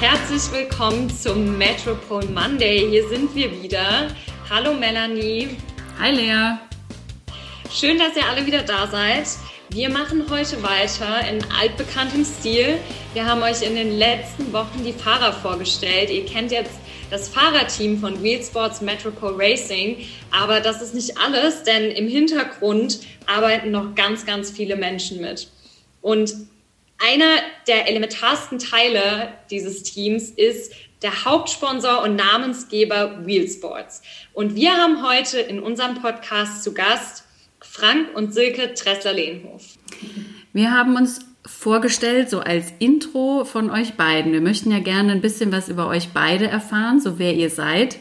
Herzlich willkommen zum Metropole Monday. Hier sind wir wieder. Hallo Melanie. Hi Lea. Schön, dass ihr alle wieder da seid. Wir machen heute weiter in altbekanntem Stil. Wir haben euch in den letzten Wochen die Fahrer vorgestellt. Ihr kennt jetzt das Fahrerteam von Wheel Sports Metropole Racing. Aber das ist nicht alles, denn im Hintergrund arbeiten noch ganz, ganz viele Menschen mit. Und einer der elementarsten Teile dieses Teams ist der Hauptsponsor und Namensgeber Wheel Sports. Und wir haben heute in unserem Podcast zu Gast Frank und Silke Tressler-Lehnhof. Wir haben uns vorgestellt, so als Intro von euch beiden. Wir möchten ja gerne ein bisschen was über euch beide erfahren, so wer ihr seid.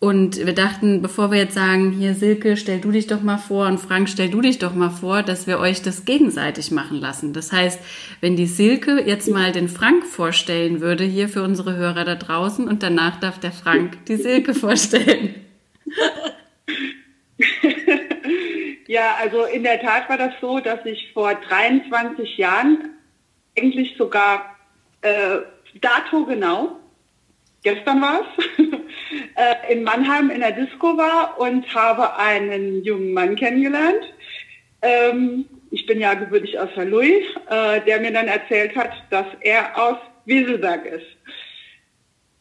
Und wir dachten, bevor wir jetzt sagen, hier Silke, stell du dich doch mal vor und Frank, stell du dich doch mal vor, dass wir euch das gegenseitig machen lassen. Das heißt, wenn die Silke jetzt mal den Frank vorstellen würde, hier für unsere Hörer da draußen, und danach darf der Frank die Silke vorstellen. Ja, also in der Tat war das so, dass ich vor 23 Jahren, eigentlich sogar äh, dato genau, gestern war es, äh, in Mannheim in der Disco war und habe einen jungen Mann kennengelernt. Ähm, ich bin ja gebürtig aus Louis, äh, der mir dann erzählt hat, dass er aus Wieselberg ist.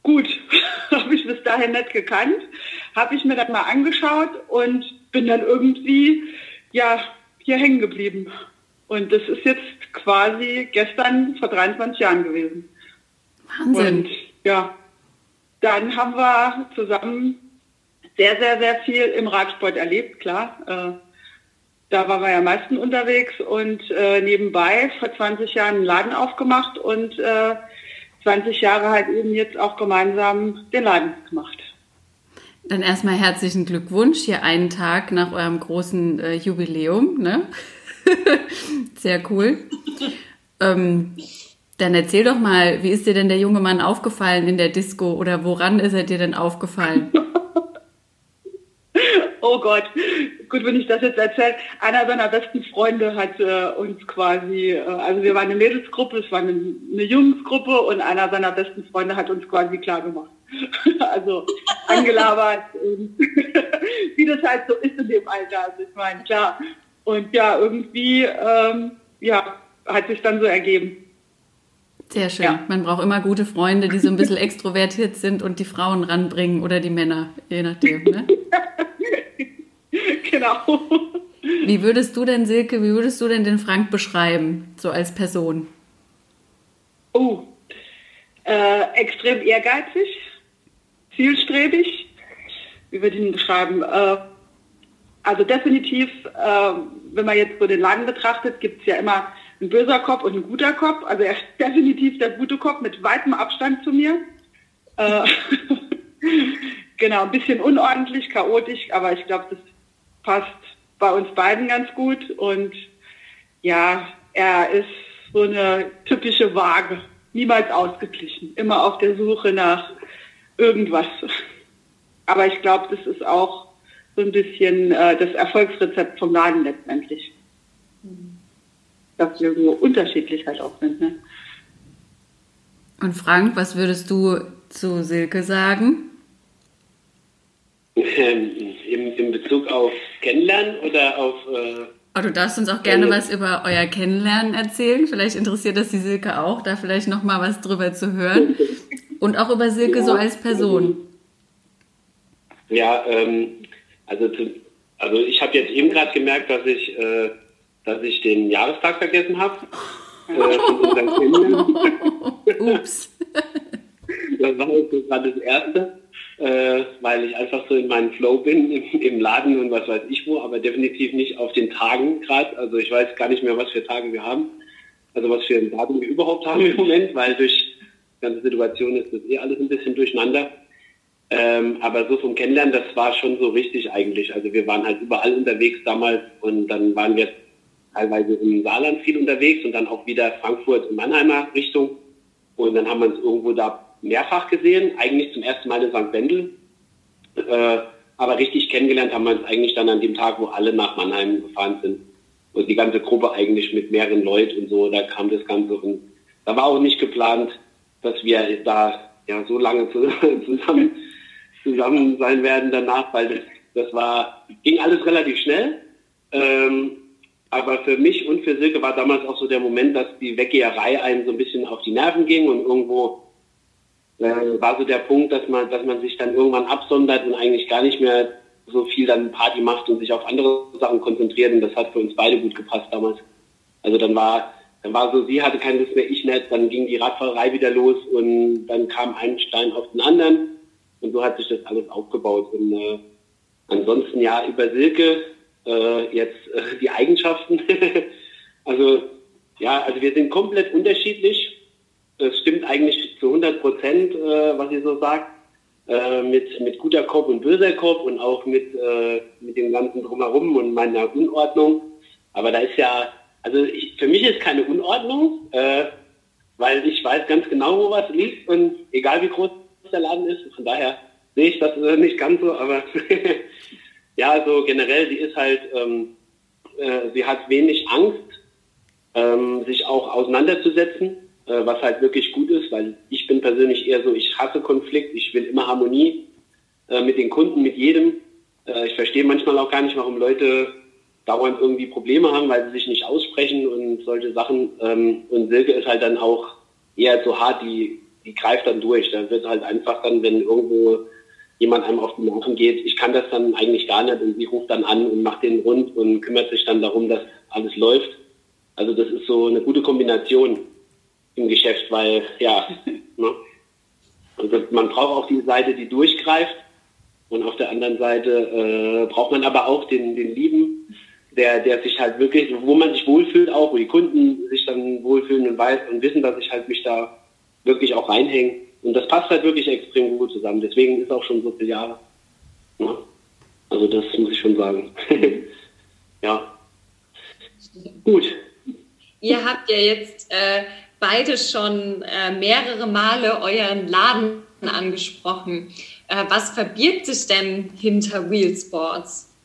Gut, habe ich bis dahin nicht gekannt, habe ich mir das mal angeschaut und bin dann irgendwie ja hier hängen geblieben. Und das ist jetzt quasi gestern vor 23 Jahren gewesen. Wahnsinn. Und ja, dann haben wir zusammen sehr, sehr, sehr viel im Radsport erlebt, klar. Äh, da waren wir ja am meisten unterwegs und äh, nebenbei vor 20 Jahren einen Laden aufgemacht und äh, 20 Jahre halt eben jetzt auch gemeinsam den Laden gemacht. Dann erstmal herzlichen Glückwunsch hier einen Tag nach eurem großen äh, Jubiläum. Ne? Sehr cool. Ähm, dann erzähl doch mal, wie ist dir denn der junge Mann aufgefallen in der Disco oder woran ist er dir denn aufgefallen? oh Gott, gut, wenn ich das jetzt erzähle. Einer seiner besten Freunde hat äh, uns quasi, äh, also wir waren eine Mädelsgruppe, es war eine, eine Jungsgruppe und einer seiner besten Freunde hat uns quasi klar gemacht. also angelabert wie das halt so ist in dem Alter. Also ich meine, klar. Und ja, irgendwie, ähm, ja, hat sich dann so ergeben. Sehr schön. Ja. Man braucht immer gute Freunde, die so ein bisschen extrovertiert sind und die Frauen ranbringen oder die Männer, je nachdem. Ne? genau. Wie würdest du denn, Silke, wie würdest du denn den Frank beschreiben, so als Person? Oh, äh, extrem ehrgeizig, zielstrebig. Wie würde ich ihn beschreiben? Äh, also definitiv, äh, wenn man jetzt so den Laden betrachtet, gibt es ja immer ein böser Kopf und ein guter Kopf. Also er ist definitiv der gute Kopf mit weitem Abstand zu mir. Äh, genau, ein bisschen unordentlich, chaotisch, aber ich glaube, das passt bei uns beiden ganz gut. Und ja, er ist so eine typische Waage, niemals ausgeglichen, immer auf der Suche nach irgendwas. Aber ich glaube, das ist auch so ein bisschen äh, das Erfolgsrezept vom Laden letztendlich. Mhm dass wir so unterschiedlich halt auch sind. Ne? Und Frank, was würdest du zu Silke sagen? Ähm, in, in Bezug auf Kennenlernen oder auf... Äh Oh, du darfst uns auch gerne was über euer Kennenlernen erzählen. Vielleicht interessiert das die Silke auch, da vielleicht noch mal was drüber zu hören. Und auch über Silke ja. so als Person. Ja, ähm, also, zu, also ich habe jetzt eben gerade gemerkt, dass ich äh, dass ich den Jahrestag vergessen habe. Äh, Ups. das war jetzt gerade das Erste, äh, weil ich einfach so in meinem Flow bin, im, im, Laden und was weiß ich wo, aber definitiv nicht auf den Tagen gerade. Also ich weiß gar nicht mehr, was für Tage wir haben. Also was für ein Datum wir überhaupt haben im Moment, weil durch die ganze Situation ist das eh alles ein bisschen durcheinander. Ähm, aber so vom Kennenlernen, das war schon so richtig eigentlich. Also wir waren halt überall unterwegs damals und dann waren wir teilweise im Saarland viel unterwegs und dann auch wieder Frankfurt in Mannheimer Richtung. Und dann haben wir uns irgendwo da mehrfach gesehen, eigentlich zum ersten Mal in St. Wendel. Äh, aber richtig kennengelernt haben wir uns eigentlich dann an dem Tag, wo alle nach Mannheim gefahren sind. Und die ganze Gruppe eigentlich mit mehreren Leuten und so, da kam das Ganze und da war auch nicht geplant, dass wir da ja so lange zusammen, zusammen sein werden danach, weil das, das war, ging alles relativ schnell. Ähm, aber für mich und für Silke war damals auch so der Moment, dass die Weggeherei einem so ein bisschen auf die Nerven ging und irgendwo äh, war so der Punkt, dass man, dass man sich dann irgendwann absondert und eigentlich gar nicht mehr so viel dann Party macht und sich auf andere Sachen konzentriert. Und das hat für uns beide gut gepasst damals. Also dann war, dann war so, sie hatte keine Lust mehr, ich nicht, dann ging die Radfahrerei wieder los und dann kam ein Stein auf den anderen. Und so hat sich das alles aufgebaut. Und äh, ansonsten ja über Silke äh, jetzt äh, die Eigenschaften. also ja, also wir sind komplett unterschiedlich. Es stimmt eigentlich zu 100 Prozent, äh, was sie so sagt. Äh, mit, mit guter Kopf und böser Kopf und auch mit, äh, mit dem ganzen Drumherum und meiner Unordnung. Aber da ist ja, also ich, für mich ist keine Unordnung, äh, weil ich weiß ganz genau, wo was liegt und egal wie groß der Laden ist. Von daher sehe ich das nicht ganz so, aber Ja, also generell, sie ist halt, ähm, äh, sie hat wenig Angst, ähm, sich auch auseinanderzusetzen, äh, was halt wirklich gut ist, weil ich bin persönlich eher so, ich hasse Konflikt, ich will immer Harmonie äh, mit den Kunden, mit jedem. Äh, ich verstehe manchmal auch gar nicht, warum Leute dauernd irgendwie Probleme haben, weil sie sich nicht aussprechen und solche Sachen. Ähm, und Silke ist halt dann auch eher so hart, die, die greift dann durch. Da wird halt einfach dann, wenn irgendwo jemand einem auf den Nerven geht. Ich kann das dann eigentlich gar nicht und sie ruft dann an und macht den rund und kümmert sich dann darum, dass alles läuft. Also das ist so eine gute Kombination im Geschäft, weil ja, ne? also man braucht auch die Seite, die durchgreift und auf der anderen Seite äh, braucht man aber auch den, den Lieben, der, der sich halt wirklich, wo man sich wohlfühlt auch, wo die Kunden sich dann wohlfühlen und weiß und wissen, dass ich halt mich da wirklich auch reinhänge und das passt halt wirklich extrem gut zusammen. Deswegen ist auch schon so viele Jahre. Ja. Also das muss ich schon sagen. ja. Gut. Ihr habt ja jetzt äh, beide schon äh, mehrere Male euren Laden angesprochen. Äh, was verbirgt sich denn hinter Wheel Sports?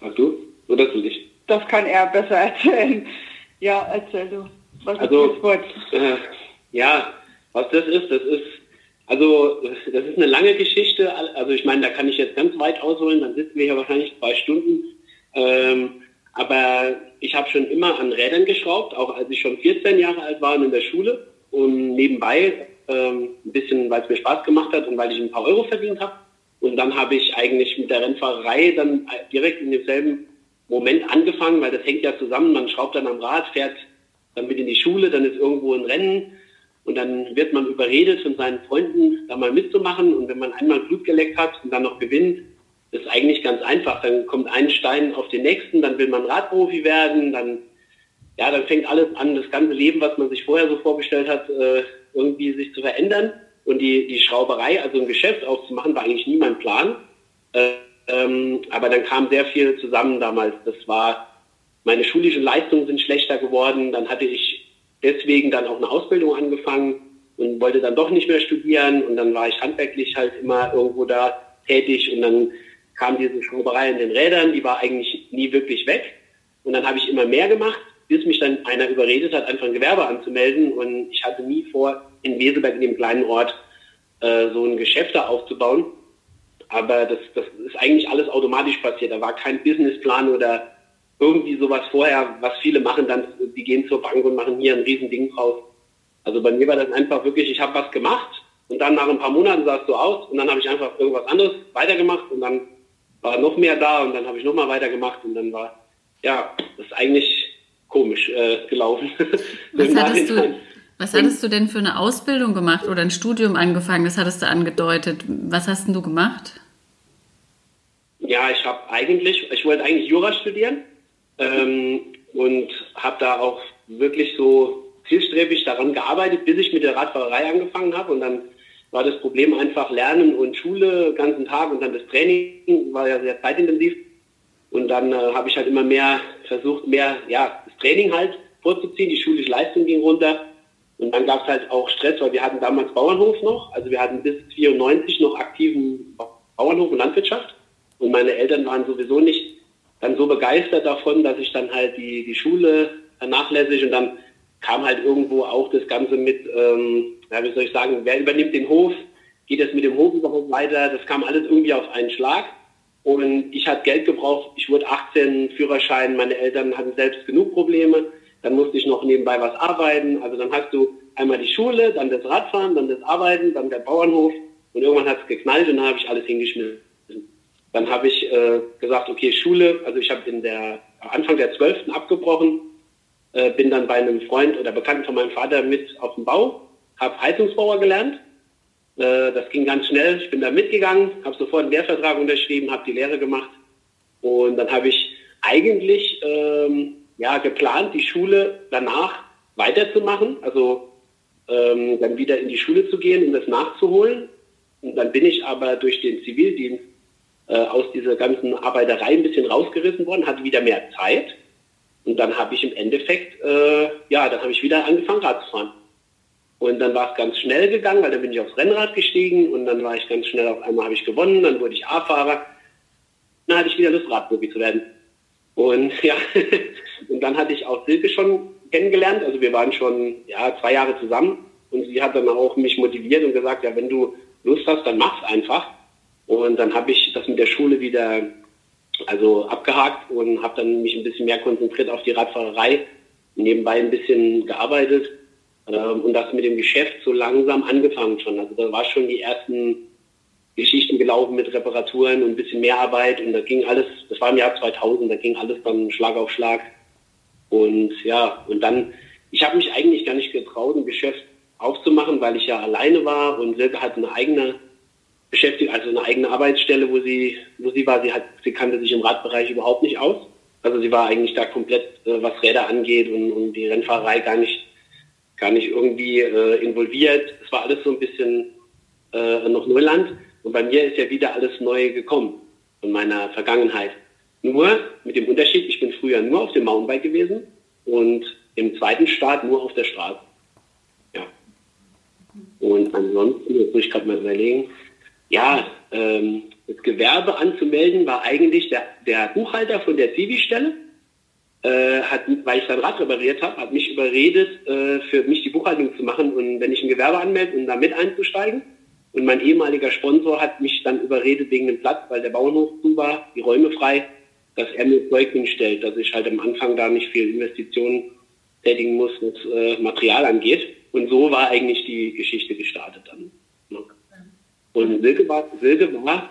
Sag du oder du dich? Das kann er besser erzählen. Ja, erzähl du. Was also, äh, ja, was das ist, das ist, also das ist eine lange Geschichte. Also ich meine, da kann ich jetzt ganz weit ausholen, dann sitzen wir hier wahrscheinlich zwei Stunden. Ähm, aber ich habe schon immer an Rädern geschraubt, auch als ich schon 14 Jahre alt war und in der Schule. Und nebenbei ähm, ein bisschen, weil es mir Spaß gemacht hat und weil ich ein paar Euro verdient habe. Und dann habe ich eigentlich mit der Rennfahrerei dann direkt in demselben Moment angefangen, weil das hängt ja zusammen. Man schraubt dann am Rad, fährt dann mit in die Schule, dann ist irgendwo ein Rennen und dann wird man überredet von seinen Freunden, da mal mitzumachen und wenn man einmal Blut geleckt hat und dann noch gewinnt, ist eigentlich ganz einfach. Dann kommt ein Stein auf den nächsten, dann will man Radprofi werden, dann ja, dann fängt alles an, das ganze Leben, was man sich vorher so vorgestellt hat, äh, irgendwie sich zu verändern. Und die, die Schrauberei, also ein Geschäft aufzumachen, war eigentlich nie mein Plan. Äh, ähm, aber dann kam sehr viel zusammen damals. Das war meine schulischen Leistungen sind schlechter geworden. Dann hatte ich deswegen dann auch eine Ausbildung angefangen und wollte dann doch nicht mehr studieren. Und dann war ich handwerklich halt immer irgendwo da tätig. Und dann kam diese Schrauberei in den Rädern, die war eigentlich nie wirklich weg. Und dann habe ich immer mehr gemacht, bis mich dann einer überredet hat, einfach ein Gewerbe anzumelden. Und ich hatte nie vor, in Weselberg, in dem kleinen Ort, äh, so ein Geschäft da aufzubauen. Aber das, das ist eigentlich alles automatisch passiert. Da war kein Businessplan oder irgendwie sowas vorher, was viele machen, dann die gehen zur Bank und machen hier ein Riesending draus. Also bei mir war das einfach wirklich, ich habe was gemacht und dann nach ein paar Monaten sah es so aus und dann habe ich einfach irgendwas anderes weitergemacht und dann war noch mehr da und dann habe ich nochmal weitergemacht und dann war, ja, das ist eigentlich komisch äh, gelaufen. Was hattest, du, was hattest du denn für eine Ausbildung gemacht oder ein Studium angefangen? Das hattest du angedeutet. Was hast denn du gemacht? Ja, ich habe eigentlich, ich wollte eigentlich Jura studieren ähm, und habe da auch wirklich so zielstrebig daran gearbeitet, bis ich mit der Radfahrerei angefangen habe. Und dann war das Problem einfach Lernen und Schule den ganzen Tag und dann das Training war ja sehr zeitintensiv. Und dann äh, habe ich halt immer mehr versucht, mehr ja, das Training halt vorzuziehen. Die schulische Leistung ging runter. Und dann gab es halt auch Stress, weil wir hatten damals Bauernhof noch. Also wir hatten bis 94 noch aktiven Bauernhof und Landwirtschaft. Und meine Eltern waren sowieso nicht dann so begeistert davon, dass ich dann halt die, die Schule vernachlässige und dann kam halt irgendwo auch das Ganze mit, ähm, ja, wie soll ich sagen, wer übernimmt den Hof? Geht es mit dem Hof überhaupt weiter? Das kam alles irgendwie auf einen Schlag. Und ich hatte Geld gebraucht. Ich wurde 18, Führerschein. Meine Eltern hatten selbst genug Probleme. Dann musste ich noch nebenbei was arbeiten. Also dann hast du einmal die Schule, dann das Radfahren, dann das Arbeiten, dann der Bauernhof. Und irgendwann hat es geknallt und dann habe ich alles hingeschmissen. Dann habe ich äh, gesagt, okay, Schule, also ich habe in der Anfang der 12. abgebrochen, äh, bin dann bei einem Freund oder Bekannten von meinem Vater mit auf dem Bau, habe Heizungsbauer gelernt. Äh, das ging ganz schnell. Ich bin da mitgegangen, habe sofort einen Lehrvertrag unterschrieben, habe die Lehre gemacht. Und dann habe ich eigentlich ähm, ja, geplant, die Schule danach weiterzumachen, also ähm, dann wieder in die Schule zu gehen, um das nachzuholen. Und dann bin ich aber durch den Zivildienst äh, aus dieser ganzen Arbeiterei ein bisschen rausgerissen worden, hatte wieder mehr Zeit. Und dann habe ich im Endeffekt, äh, ja, dann habe ich wieder angefangen Rad zu fahren. Und dann war es ganz schnell gegangen, weil dann bin ich aufs Rennrad gestiegen und dann war ich ganz schnell, auf einmal habe ich gewonnen, dann wurde ich A-Fahrer. Dann hatte ich wieder Lust, Radprofi zu werden. Und ja, und dann hatte ich auch Silke schon kennengelernt. Also wir waren schon ja, zwei Jahre zusammen und sie hat dann auch mich motiviert und gesagt, ja, wenn du Lust hast, dann mach's einfach. Und dann habe ich das mit der Schule wieder also abgehakt und habe dann mich ein bisschen mehr konzentriert auf die Radfahrerei, nebenbei ein bisschen gearbeitet ähm, und das mit dem Geschäft so langsam angefangen schon. Also da war schon die ersten Geschichten gelaufen mit Reparaturen und ein bisschen mehr Arbeit und da ging alles, das war im Jahr 2000, da ging alles dann Schlag auf Schlag. Und ja, und dann, ich habe mich eigentlich gar nicht getraut, ein Geschäft aufzumachen, weil ich ja alleine war und Silke hat eine eigene Beschäftigung, also eine eigene Arbeitsstelle, wo sie, wo sie war. Sie hat, sie kannte sich im Radbereich überhaupt nicht aus. Also sie war eigentlich da komplett, äh, was Räder angeht und, und die Rennfahrerei gar nicht, gar nicht irgendwie äh, involviert. Es war alles so ein bisschen äh, noch Neuland. Und bei mir ist ja wieder alles neu gekommen von meiner Vergangenheit. Nur mit dem Unterschied, ich bin früher nur auf dem Mountainbike gewesen und im zweiten Start nur auf der Straße. Ja. Und ansonsten, jetzt muss ich gerade mal überlegen, ja, ähm, das Gewerbe anzumelden war eigentlich der, der Buchhalter von der Zivi-Stelle, äh, hat, weil ich sein Rad repariert habe, hat mich überredet, äh, für mich die Buchhaltung zu machen und wenn ich ein Gewerbe anmelde um da mit einzusteigen. Und mein ehemaliger Sponsor hat mich dann überredet wegen dem Platz, weil der Bauernhof zu war, die Räume frei, dass er mir Zeug hinstellt, dass ich halt am Anfang da nicht viel Investitionen tätigen muss, was äh, Material angeht. Und so war eigentlich die Geschichte gestartet dann. Und Silke war, Silke war,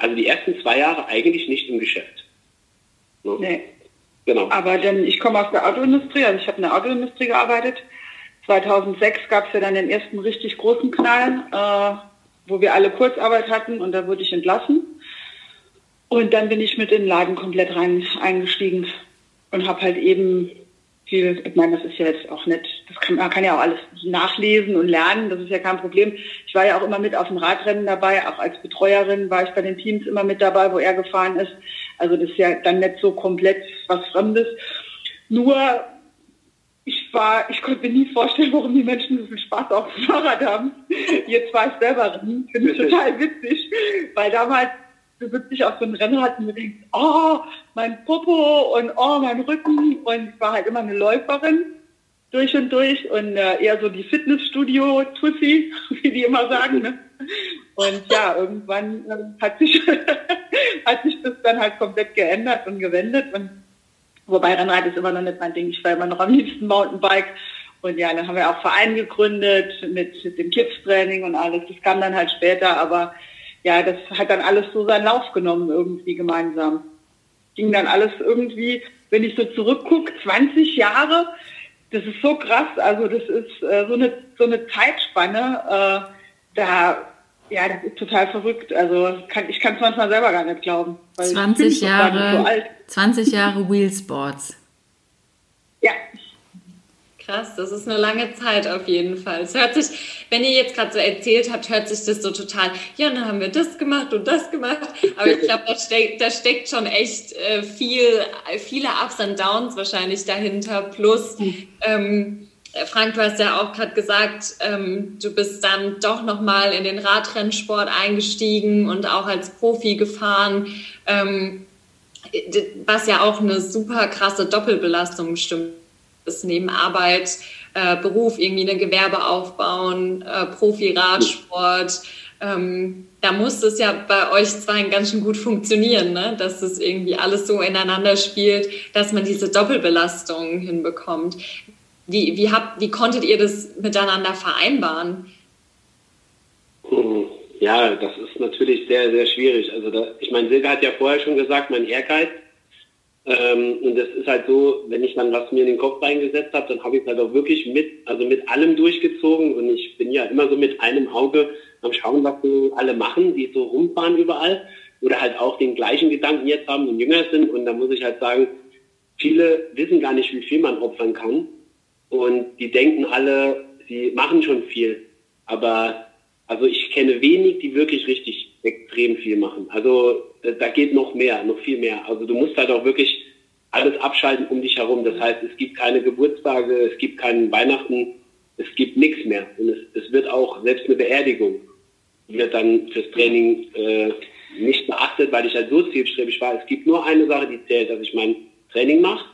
also die ersten zwei Jahre eigentlich nicht im Geschäft. Ne? Nee. Genau. Aber denn ich komme aus der Autoindustrie, also ich habe in der Autoindustrie gearbeitet. 2006 gab es ja dann den ersten richtig großen Knall, äh, wo wir alle Kurzarbeit hatten und da wurde ich entlassen. Und dann bin ich mit in den Laden komplett rein eingestiegen und habe halt eben viel, ich meine, das ist ja jetzt auch nicht, das kann, man kann ja auch alles nachlesen und lernen, das ist ja kein Problem. Ich war ja auch immer mit auf dem Radrennen dabei, auch als Betreuerin war ich bei den Teams immer mit dabei, wo er gefahren ist. Also das ist ja dann nicht so komplett was Fremdes. Nur ich war, ich konnte mir nie vorstellen, warum die Menschen so viel Spaß auf dem Fahrrad haben. Jetzt war ich selber rennen, finde ich total witzig, weil damals du sitzt dich auf so einem Rennrad und du denkst, oh, mein Popo und oh, mein Rücken. Und ich war halt immer eine Läuferin durch und durch und äh, eher so die Fitnessstudio-Tussi, wie die immer sagen. Ne? Und ja, irgendwann äh, hat, sich, hat sich das dann halt komplett geändert und gewendet. Und wobei Rennrad ist immer noch nicht mein Ding. Ich war immer noch am liebsten Mountainbike. Und ja, dann haben wir auch Verein gegründet mit, mit dem Kids-Training und alles. Das kam dann halt später, aber ja, das hat dann alles so seinen Lauf genommen irgendwie gemeinsam. Ging dann alles irgendwie, wenn ich so zurückgucke, 20 Jahre, das ist so krass, also das ist äh, so, eine, so eine Zeitspanne, äh, da, ja, das ist total verrückt. Also kann, ich kann es manchmal selber gar nicht glauben. 20 Jahre, so 20 Jahre Wheelsports. Ja, Krass, das ist eine lange Zeit auf jeden Fall. Es hört sich, wenn ihr jetzt gerade so erzählt habt, hört sich das so total, ja, dann haben wir das gemacht und das gemacht. Aber ich glaube, da steckt, da steckt schon echt äh, viel, viele Ups und Downs wahrscheinlich dahinter. Plus, ähm, Frank, du hast ja auch gerade gesagt, ähm, du bist dann doch nochmal in den Radrennsport eingestiegen und auch als Profi gefahren, ähm, was ja auch eine super krasse Doppelbelastung bestimmt neben Arbeit, äh, Beruf irgendwie ein Gewerbe aufbauen, äh, Profi-Radsport. Ähm, da muss es ja bei euch zwei ganz schön gut funktionieren, ne? dass es irgendwie alles so ineinander spielt, dass man diese Doppelbelastung hinbekommt. Wie, wie, habt, wie konntet ihr das miteinander vereinbaren? Hm, ja, das ist natürlich sehr, sehr schwierig. Also da, ich meine, Silke hat ja vorher schon gesagt, mein Ehrgeiz. Ähm, und das ist halt so, wenn ich dann was mir in den Kopf reingesetzt habe, dann habe ich es halt auch wirklich mit, also mit allem durchgezogen. Und ich bin ja immer so mit einem Auge am Schauen, was so alle machen, die so rumfahren überall. Oder halt auch den gleichen Gedanken jetzt haben und jünger sind. Und da muss ich halt sagen, viele wissen gar nicht, wie viel man opfern kann. Und die denken alle, sie machen schon viel. Aber also ich kenne wenig, die wirklich richtig extrem viel machen. Also da geht noch mehr, noch viel mehr. Also du musst halt auch wirklich alles abschalten um dich herum. Das heißt, es gibt keine Geburtstage, es gibt keinen Weihnachten, es gibt nichts mehr. Und es, es wird auch, selbst eine Beerdigung wird dann fürs Training äh, nicht beachtet, weil ich halt so zielstrebig war. Es gibt nur eine Sache, die zählt, dass ich mein Training mache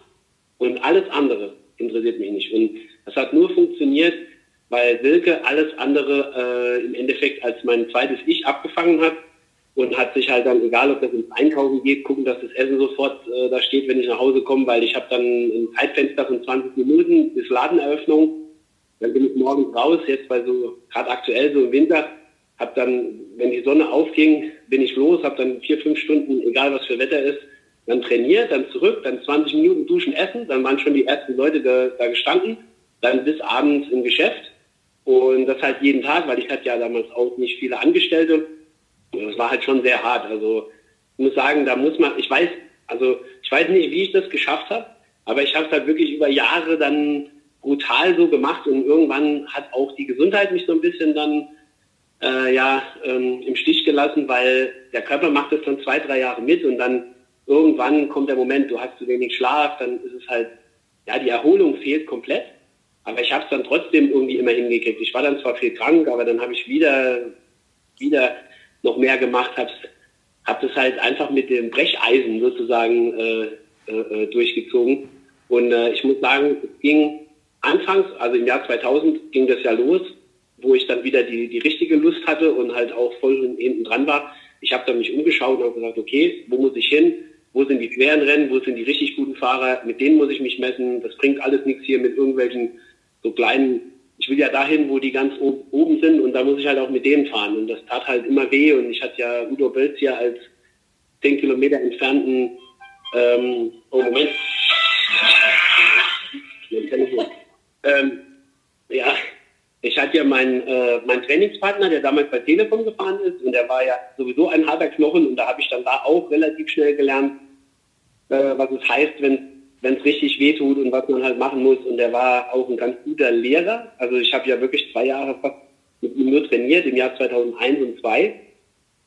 und alles andere interessiert mich nicht. Und das hat nur funktioniert, weil Silke alles andere äh, im Endeffekt als mein zweites Ich abgefangen hat und hat sich halt dann, egal ob das ins Einkaufen geht, gucken, dass das Essen sofort äh, da steht, wenn ich nach Hause komme, weil ich habe dann ein Zeitfenster von 20 Minuten bis Ladeneröffnung. Dann bin ich morgens raus, jetzt bei so, gerade aktuell so im Winter, habe dann, wenn die Sonne aufging, bin ich los, habe dann vier, fünf Stunden, egal was für Wetter ist, dann trainiert, dann zurück, dann 20 Minuten duschen, essen, dann waren schon die ersten Leute da, da gestanden, dann bis abends im Geschäft und das halt jeden Tag, weil ich hatte ja damals auch nicht viele Angestellte. Das war halt schon sehr hart. Also ich muss sagen, da muss man, ich weiß, also ich weiß nicht, wie ich das geschafft habe, aber ich habe es halt wirklich über Jahre dann brutal so gemacht und irgendwann hat auch die Gesundheit mich so ein bisschen dann äh, ja ähm, im Stich gelassen, weil der Körper macht das dann zwei, drei Jahre mit und dann irgendwann kommt der Moment, du hast zu wenig Schlaf, dann ist es halt, ja, die Erholung fehlt komplett. Aber ich habe es dann trotzdem irgendwie immer hingekriegt. Ich war dann zwar viel krank, aber dann habe ich wieder, wieder noch mehr gemacht, habe hab das halt einfach mit dem Brecheisen sozusagen äh, äh, durchgezogen. Und äh, ich muss sagen, es ging anfangs, also im Jahr 2000 ging das ja los, wo ich dann wieder die, die richtige Lust hatte und halt auch voll hinten dran war. Ich habe dann mich umgeschaut und habe gesagt, okay, wo muss ich hin? Wo sind die schweren Rennen? Wo sind die richtig guten Fahrer? Mit denen muss ich mich messen. Das bringt alles nichts hier mit irgendwelchen so kleinen, ich will ja dahin, wo die ganz oben sind und da muss ich halt auch mit denen fahren. Und das tat halt immer weh und ich hatte ja Udo Bölz hier als 10 Kilometer entfernten, ähm, oh Moment, ähm, ja, ich hatte ja meinen äh, mein Trainingspartner, der damals bei Telekom gefahren ist und der war ja sowieso ein harter Knochen und da habe ich dann da auch relativ schnell gelernt, äh, was es heißt, wenn wenn es richtig wehtut und was man halt machen muss. Und er war auch ein ganz guter Lehrer. Also ich habe ja wirklich zwei Jahre fast mit ihm nur trainiert, im Jahr 2001 und 2002.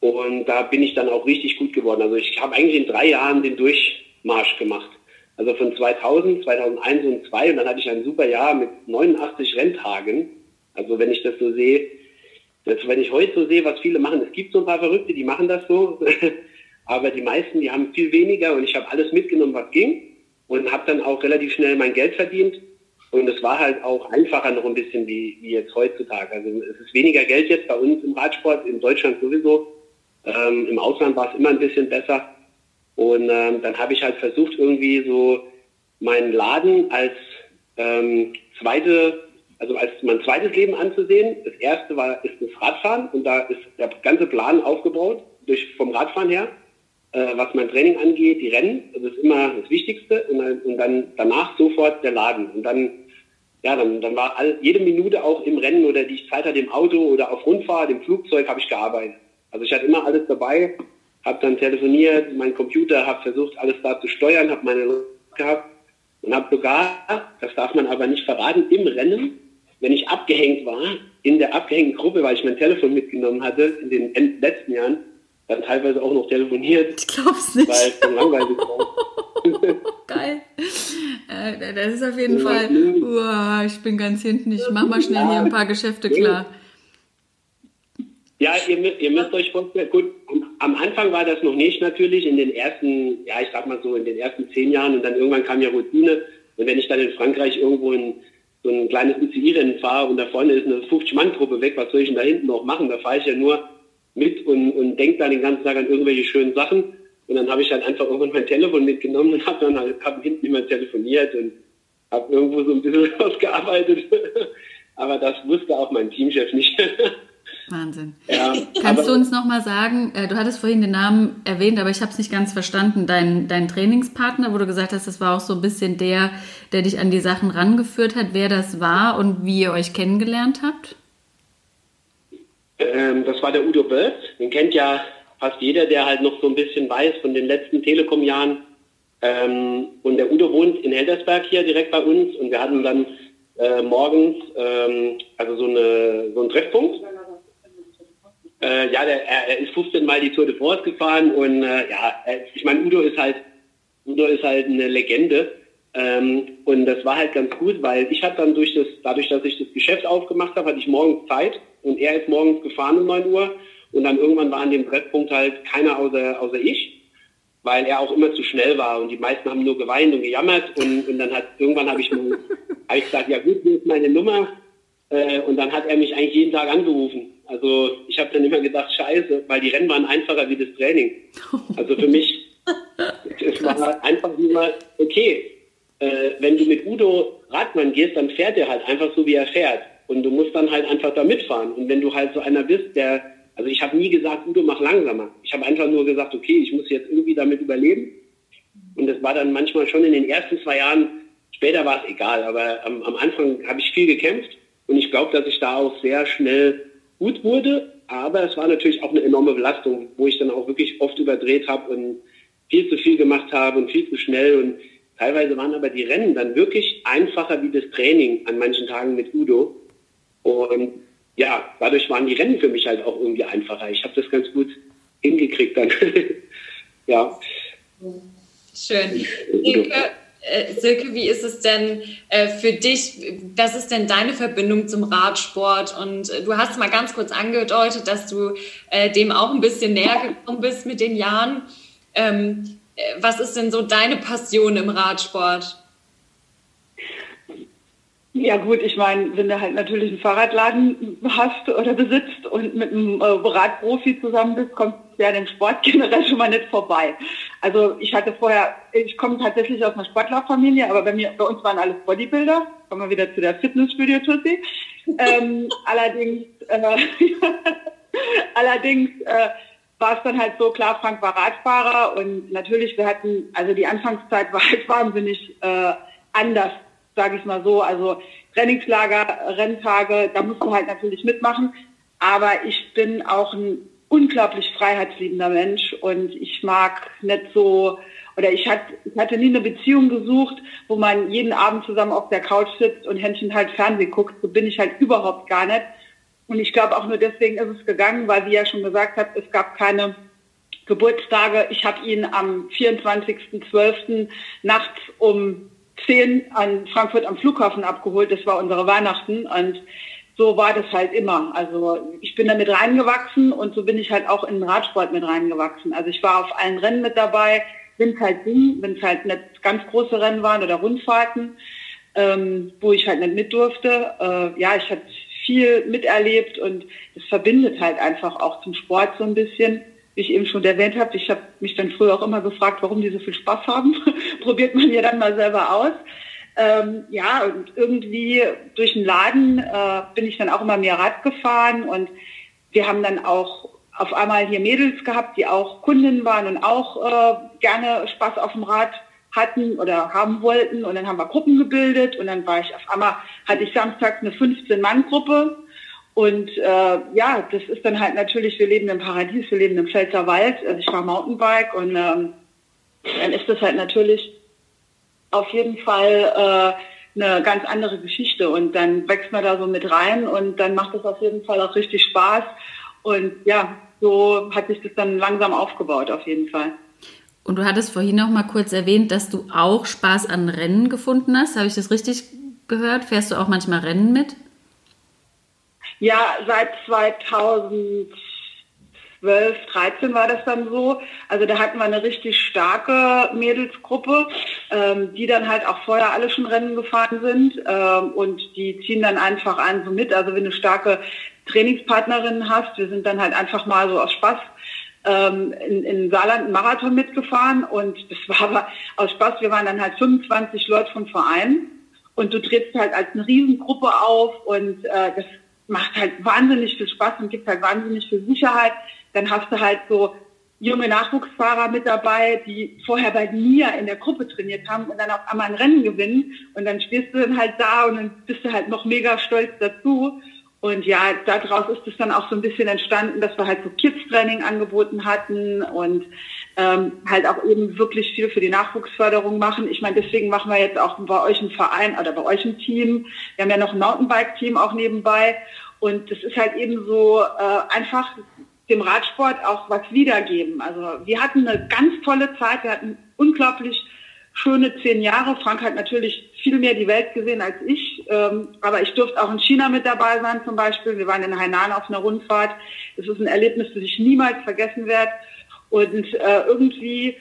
Und da bin ich dann auch richtig gut geworden. Also ich habe eigentlich in drei Jahren den Durchmarsch gemacht. Also von 2000, 2001 und 2002 und dann hatte ich ein super Jahr mit 89 Renntagen. Also wenn ich das so sehe, das, wenn ich heute so sehe, was viele machen, es gibt so ein paar Verrückte, die machen das so, aber die meisten, die haben viel weniger und ich habe alles mitgenommen, was ging und habe dann auch relativ schnell mein Geld verdient. Und es war halt auch einfacher noch ein bisschen wie, wie jetzt heutzutage. Also es ist weniger Geld jetzt bei uns im Radsport, in Deutschland sowieso. Ähm, Im Ausland war es immer ein bisschen besser. Und ähm, dann habe ich halt versucht, irgendwie so meinen Laden als ähm, zweite, also als mein zweites Leben anzusehen. Das erste war ist das Radfahren und da ist der ganze Plan aufgebaut durch vom Radfahren her äh, was mein Training angeht, die Rennen. Das ist immer das Wichtigste. Und, und dann danach sofort der Laden. Und dann, ja, dann, dann war all, jede Minute auch im Rennen oder die ich Zeit hatte im Auto oder auf Rundfahrt, im Flugzeug, habe ich gearbeitet. Also ich hatte immer alles dabei, habe dann telefoniert, mein Computer, habe versucht, alles da zu steuern, habe meine gehabt und habe sogar, das darf man aber nicht verraten, im Rennen, wenn ich abgehängt war, in der abgehängten Gruppe, weil ich mein Telefon mitgenommen hatte in den letzten Jahren, dann teilweise auch noch telefoniert. Ich glaub's nicht. Weil es dann langweilig war. Geil. Äh, das ist auf jeden ja, Fall, uah, ich bin ganz hinten, ich mach mal schnell hier ein paar Geschäfte klar. Ja, ihr, ihr müsst euch vorstellen, gut, am Anfang war das noch nicht natürlich, in den ersten, ja, ich sag mal so, in den ersten zehn Jahren und dann irgendwann kam ja Routine. Und wenn ich dann in Frankreich irgendwo in so ein kleines UCI-Rennen fahre und da vorne ist eine 50-Mann-Truppe weg, was soll ich denn da hinten noch machen? Da fahre ich ja nur mit und, und denke dann den ganzen Tag an irgendwelche schönen Sachen. Und dann habe ich halt einfach irgendwann mein Telefon mitgenommen und habe dann halt hab hinten immer telefoniert und habe irgendwo so ein bisschen was gearbeitet. Aber das wusste auch mein Teamchef nicht. Wahnsinn. Ja, Kannst du uns nochmal sagen, äh, du hattest vorhin den Namen erwähnt, aber ich habe es nicht ganz verstanden, dein, dein Trainingspartner, wo du gesagt hast, das war auch so ein bisschen der, der dich an die Sachen rangeführt hat, wer das war und wie ihr euch kennengelernt habt? Ähm, das war der Udo Böss, den kennt ja fast jeder, der halt noch so ein bisschen weiß von den letzten Telekom-Jahren. Ähm, und der Udo wohnt in Heldersberg hier direkt bei uns und wir hatten dann äh, morgens ähm, also so, eine, so einen Treffpunkt. Äh, ja, der, er, er, ist 15 Mal die Tour de France gefahren und äh, ja, ich meine, Udo ist halt Udo ist halt eine Legende. Ähm, und das war halt ganz gut, weil ich habe dann durch das, dadurch, dass ich das Geschäft aufgemacht habe, hatte ich morgens Zeit und er ist morgens gefahren um 9 Uhr und dann irgendwann war an dem Treffpunkt halt keiner außer, außer ich, weil er auch immer zu schnell war und die meisten haben nur geweint und gejammert und, und dann hat irgendwann habe ich, hab ich gesagt, ja gut, hier ist meine Nummer äh, und dann hat er mich eigentlich jeden Tag angerufen. Also ich habe dann immer gedacht, scheiße, weil die Rennen waren einfacher wie das Training. Also für mich, es war einfach immer, okay, äh, wenn du mit Udo Radmann gehst, dann fährt er halt einfach so, wie er fährt. Und du musst dann halt einfach da mitfahren. Und wenn du halt so einer bist, der also ich habe nie gesagt, Udo, mach langsamer. Ich habe einfach nur gesagt, okay, ich muss jetzt irgendwie damit überleben. Und das war dann manchmal schon in den ersten zwei Jahren, später war es egal, aber am, am Anfang habe ich viel gekämpft und ich glaube, dass ich da auch sehr schnell gut wurde. Aber es war natürlich auch eine enorme Belastung, wo ich dann auch wirklich oft überdreht habe und viel zu viel gemacht habe und viel zu schnell. Und teilweise waren aber die Rennen dann wirklich einfacher wie das Training an manchen Tagen mit Udo. Und ja, dadurch waren die Rennen für mich halt auch irgendwie einfacher. Ich habe das ganz gut hingekriegt dann. ja. Schön. Silke, äh, Silke, wie ist es denn äh, für dich? Was ist denn deine Verbindung zum Radsport? Und äh, du hast mal ganz kurz angedeutet, dass du äh, dem auch ein bisschen näher gekommen bist mit den Jahren. Ähm, äh, was ist denn so deine Passion im Radsport? Ja gut, ich meine, wenn du halt natürlich einen Fahrradladen hast oder besitzt und mit einem äh, Radprofi zusammen bist, kommt ja dem Sport generell schon mal nicht vorbei. Also ich hatte vorher, ich komme tatsächlich aus einer Sportlerfamilie, aber bei mir, bei uns waren alles Bodybuilder. Kommen wir wieder zu der Fitnessstudio Tussi. ähm, allerdings, äh, allerdings äh, war es dann halt so, klar, Frank war Radfahrer und natürlich, wir hatten, also die Anfangszeit war halt wahnsinnig äh, anders sage ich mal so. Also Trainingslager, Renntage, da musst du halt natürlich mitmachen. Aber ich bin auch ein unglaublich freiheitsliebender Mensch und ich mag nicht so, oder ich, hat, ich hatte nie eine Beziehung gesucht, wo man jeden Abend zusammen auf der Couch sitzt und Händchen halt Fernsehen guckt. So bin ich halt überhaupt gar nicht. Und ich glaube auch nur deswegen ist es gegangen, weil, wie er schon gesagt hat, es gab keine Geburtstage. Ich habe ihn am 24.12. nachts um zehn an Frankfurt am Flughafen abgeholt. Das war unsere Weihnachten und so war das halt immer. Also ich bin da mit reingewachsen und so bin ich halt auch in den Radsport mit reingewachsen. Also ich war auf allen Rennen mit dabei, wenn es halt ging, wenn es halt nicht ganz große Rennen waren oder Rundfahrten, ähm, wo ich halt nicht mit durfte. Äh, ja, ich habe viel miterlebt und es verbindet halt einfach auch zum Sport so ein bisschen wie ich eben schon erwähnt habe, ich habe mich dann früher auch immer gefragt, warum die so viel Spaß haben. Probiert man ja dann mal selber aus. Ähm, ja, und irgendwie durch den Laden äh, bin ich dann auch immer mehr Rad gefahren und wir haben dann auch auf einmal hier Mädels gehabt, die auch Kundinnen waren und auch äh, gerne Spaß auf dem Rad hatten oder haben wollten und dann haben wir Gruppen gebildet und dann war ich auf einmal, hatte ich samstags eine 15-Mann-Gruppe und äh, ja, das ist dann halt natürlich, wir leben im Paradies, wir leben im Pfälzer Wald, also ich fahre Mountainbike und ähm, dann ist das halt natürlich auf jeden Fall äh, eine ganz andere Geschichte und dann wächst man da so mit rein und dann macht es auf jeden Fall auch richtig Spaß und ja, so hat sich das dann langsam aufgebaut auf jeden Fall. Und du hattest vorhin noch mal kurz erwähnt, dass du auch Spaß an Rennen gefunden hast. Habe ich das richtig gehört? Fährst du auch manchmal Rennen mit? Ja, seit 2012 12, 13 war das dann so. Also da hatten wir eine richtig starke Mädelsgruppe, ähm, die dann halt auch vorher alle schon Rennen gefahren sind ähm, und die ziehen dann einfach an so mit. Also wenn du starke Trainingspartnerinnen hast, wir sind dann halt einfach mal so aus Spaß ähm, in, in Saarland einen Marathon mitgefahren und das war aber aus Spaß, wir waren dann halt 25 Leute vom Verein und du trittst halt als eine Riesengruppe auf und äh, das macht halt wahnsinnig viel Spaß und gibt halt wahnsinnig viel Sicherheit. Dann hast du halt so junge Nachwuchsfahrer mit dabei, die vorher bei mir in der Gruppe trainiert haben und dann auf einmal ein Rennen gewinnen und dann stehst du dann halt da und dann bist du halt noch mega stolz dazu. Und ja, daraus ist es dann auch so ein bisschen entstanden, dass wir halt so Kids-Training angeboten hatten und ähm, halt auch eben wirklich viel für die Nachwuchsförderung machen. Ich meine, deswegen machen wir jetzt auch bei euch im Verein oder bei euch im Team. Wir haben ja noch ein Mountainbike-Team auch nebenbei. Und das ist halt eben so äh, einfach dem Radsport auch was wiedergeben. Also wir hatten eine ganz tolle Zeit, wir hatten unglaublich schöne zehn Jahre. Frank hat natürlich viel mehr die Welt gesehen als ich, ähm, aber ich durfte auch in China mit dabei sein zum Beispiel. Wir waren in Hainan auf einer Rundfahrt. Das ist ein Erlebnis, das ich niemals vergessen werde. Und äh, irgendwie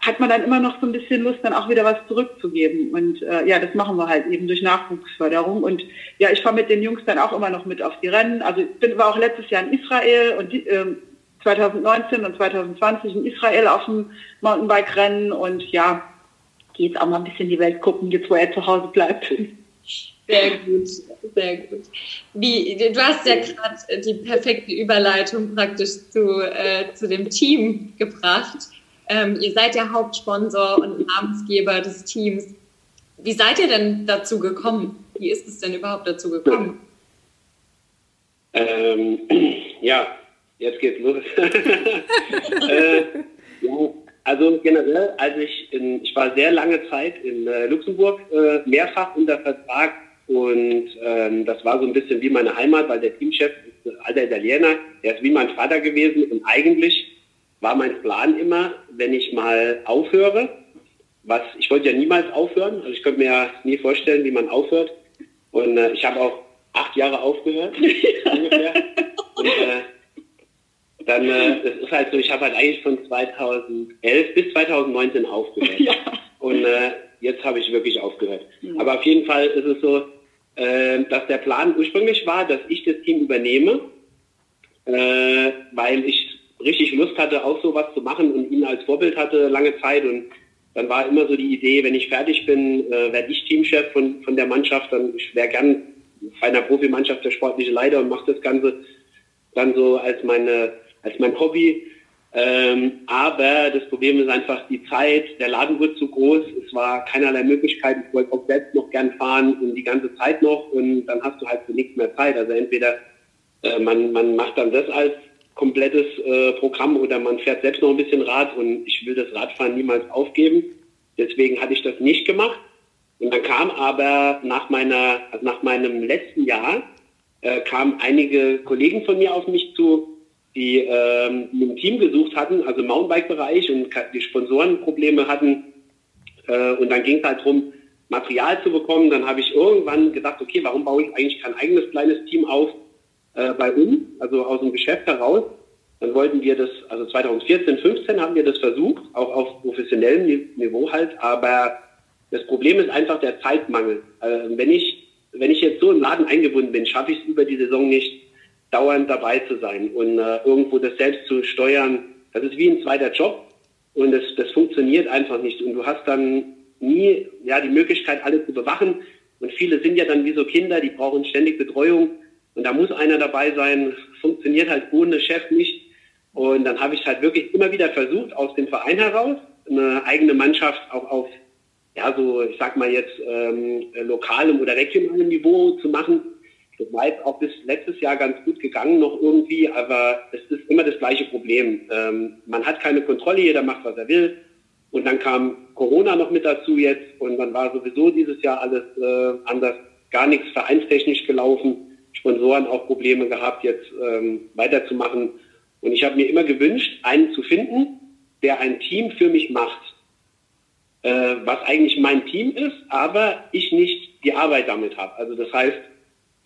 hat man dann immer noch so ein bisschen Lust, dann auch wieder was zurückzugeben. Und äh, ja, das machen wir halt eben durch Nachwuchsförderung. Und ja, ich fahre mit den Jungs dann auch immer noch mit auf die Rennen. Also ich bin, war auch letztes Jahr in Israel und äh, 2019 und 2020 in Israel auf dem Mountainbike-Rennen. Und ja, gehe jetzt auch mal ein bisschen die Welt gucken, jetzt wo er zu Hause bleibt. Sehr gut, sehr gut. Wie, du hast ja gerade die perfekte Überleitung praktisch zu, äh, zu dem Team gebracht. Ähm, ihr seid ja Hauptsponsor und Namensgeber des Teams. Wie seid ihr denn dazu gekommen? Wie ist es denn überhaupt dazu gekommen? Ähm, ja, jetzt geht's los. äh, ja, also generell, als ich in, ich war sehr lange Zeit in äh, Luxemburg äh, mehrfach unter Vertrag und ähm, das war so ein bisschen wie meine Heimat, weil der Teamchef ist ein alter Italiener, der ist wie mein Vater gewesen und eigentlich war mein Plan immer, wenn ich mal aufhöre, was ich wollte ja niemals aufhören, also ich könnte mir ja nie vorstellen, wie man aufhört. Und äh, ich habe auch acht Jahre aufgehört ungefähr. Und äh, dann, äh, das ist halt so, ich habe halt eigentlich von 2011 bis 2019 aufgehört. Ja. Und äh, jetzt habe ich wirklich aufgehört. Mhm. Aber auf jeden Fall ist es so, äh, dass der Plan ursprünglich war, dass ich das Team übernehme, äh, weil ich richtig Lust hatte, auch sowas zu machen und ihn als Vorbild hatte lange Zeit. Und dann war immer so die Idee, wenn ich fertig bin, äh, werde ich Teamchef von, von der Mannschaft, dann ich wäre gern bei einer Profimannschaft der sportliche Leiter und mache das Ganze dann so als meine als mein Hobby. Ähm, aber das Problem ist einfach die Zeit, der Laden wird zu groß, es war keinerlei Möglichkeit, ich wollte auch selbst noch gern fahren und die ganze Zeit noch und dann hast du halt für nichts mehr Zeit. Also entweder äh, man, man macht dann das als komplettes äh, Programm oder man fährt selbst noch ein bisschen Rad und ich will das Radfahren niemals aufgeben. Deswegen hatte ich das nicht gemacht. Und dann kam aber nach meiner, nach meinem letzten Jahr, äh, kamen einige Kollegen von mir auf mich zu, die ähm, ein Team gesucht hatten, also im Mountainbike-Bereich und die Sponsorenprobleme hatten. Äh, und dann ging es halt darum, Material zu bekommen. Dann habe ich irgendwann gedacht, okay, warum baue ich eigentlich kein eigenes kleines Team auf? äh, bei uns, also aus dem Geschäft heraus. Dann wollten wir das, also 2014, 15 haben wir das versucht, auch auf professionellem Niveau halt, aber das Problem ist einfach der Zeitmangel. Also wenn ich, wenn ich jetzt so im Laden eingebunden bin, schaffe ich es über die Saison nicht, dauernd dabei zu sein und äh, irgendwo das selbst zu steuern. Das ist wie ein zweiter Job und das, das funktioniert einfach nicht. Und du hast dann nie ja, die Möglichkeit, alle zu bewachen. Und viele sind ja dann wie so Kinder, die brauchen ständig Betreuung. Und da muss einer dabei sein, funktioniert halt ohne Chef nicht. Und dann habe ich halt wirklich immer wieder versucht, aus dem Verein heraus eine eigene Mannschaft auch auf, ja, so, ich sag mal jetzt, ähm, lokalem oder regionalem Niveau zu machen. Das war auch bis letztes Jahr ganz gut gegangen noch irgendwie, aber es ist immer das gleiche Problem. Ähm, man hat keine Kontrolle, jeder macht, was er will. Und dann kam Corona noch mit dazu jetzt und dann war sowieso dieses Jahr alles äh, anders, gar nichts vereinstechnisch gelaufen. Sponsoren auch Probleme gehabt, jetzt ähm, weiterzumachen. Und ich habe mir immer gewünscht, einen zu finden, der ein Team für mich macht, äh, was eigentlich mein Team ist, aber ich nicht die Arbeit damit habe. Also das heißt,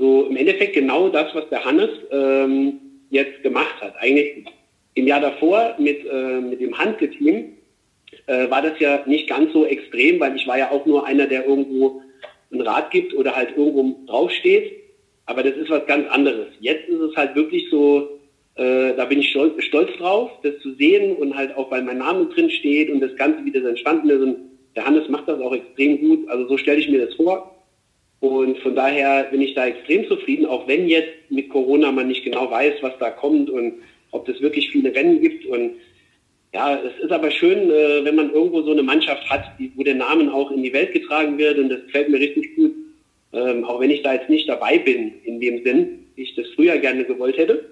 so im Endeffekt genau das, was der Hannes ähm, jetzt gemacht hat. Eigentlich im Jahr davor mit, äh, mit dem Handke-Team äh, war das ja nicht ganz so extrem, weil ich war ja auch nur einer, der irgendwo ein Rat gibt oder halt irgendwo draufsteht. Aber das ist was ganz anderes. Jetzt ist es halt wirklich so, äh, da bin ich stolz, stolz, drauf, das zu sehen und halt auch, weil mein Name drin steht und das Ganze wieder so entstanden ist. Und der Hannes macht das auch extrem gut. Also so stelle ich mir das vor. Und von daher bin ich da extrem zufrieden, auch wenn jetzt mit Corona man nicht genau weiß, was da kommt und ob es wirklich viele Rennen gibt. Und ja, es ist aber schön, äh, wenn man irgendwo so eine Mannschaft hat, wo der Name auch in die Welt getragen wird. Und das gefällt mir richtig gut. Ähm, auch wenn ich da jetzt nicht dabei bin, in dem Sinn, wie ich das früher gerne gewollt hätte.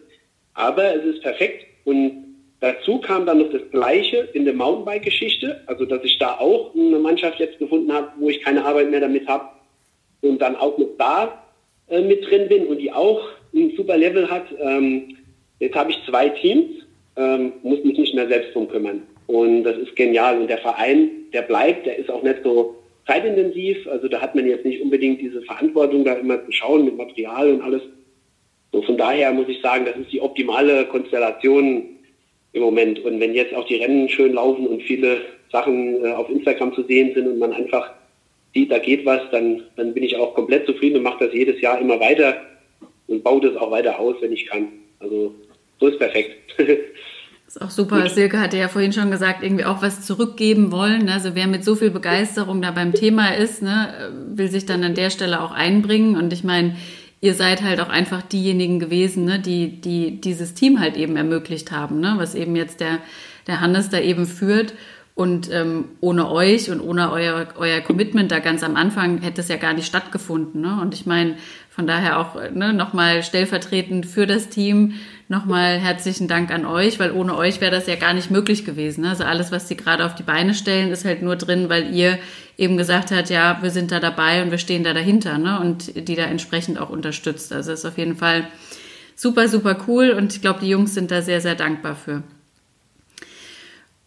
Aber es ist perfekt. Und dazu kam dann noch das Gleiche in der Mountainbike-Geschichte. Also, dass ich da auch eine Mannschaft jetzt gefunden habe, wo ich keine Arbeit mehr damit habe. Und dann auch noch da äh, mit drin bin und die auch ein super Level hat. Ähm, Jetzt habe ich zwei Teams, ähm, muss mich nicht mehr selbst drum kümmern. Und das ist genial. Und der Verein, der bleibt, der ist auch nicht so zeitintensiv. Also da hat man jetzt nicht unbedingt diese Verantwortung, da immer zu schauen mit Material und alles. So von daher muss ich sagen, das ist die optimale Konstellation im Moment. Und wenn jetzt auch die Rennen schön laufen und viele Sachen äh, auf Instagram zu sehen sind und man einfach sieht, da geht was, dann, dann bin ich auch komplett zufrieden und mache das jedes Jahr immer weiter und baue das auch weiter aus, wenn ich kann. Also so ist perfekt. Das ist auch super. Silke hatte ja vorhin schon gesagt, irgendwie auch was zurückgeben wollen. Also wer mit so viel Begeisterung da beim Thema ist, ne, will sich dann an der Stelle auch einbringen. Und ich meine, ihr seid halt auch einfach diejenigen gewesen, ne, die, die dieses Team halt eben ermöglicht haben, ne, was eben jetzt der, der Hannes da eben führt. Und ähm, ohne euch und ohne euer, euer Commitment da ganz am Anfang hätte es ja gar nicht stattgefunden. Ne? Und ich meine, von daher auch ne, nochmal stellvertretend für das Team nochmal herzlichen Dank an euch, weil ohne euch wäre das ja gar nicht möglich gewesen. Ne? Also alles, was sie gerade auf die Beine stellen, ist halt nur drin, weil ihr eben gesagt habt, ja, wir sind da dabei und wir stehen da dahinter ne? und die da entsprechend auch unterstützt. Also ist auf jeden Fall super, super cool und ich glaube, die Jungs sind da sehr, sehr dankbar für.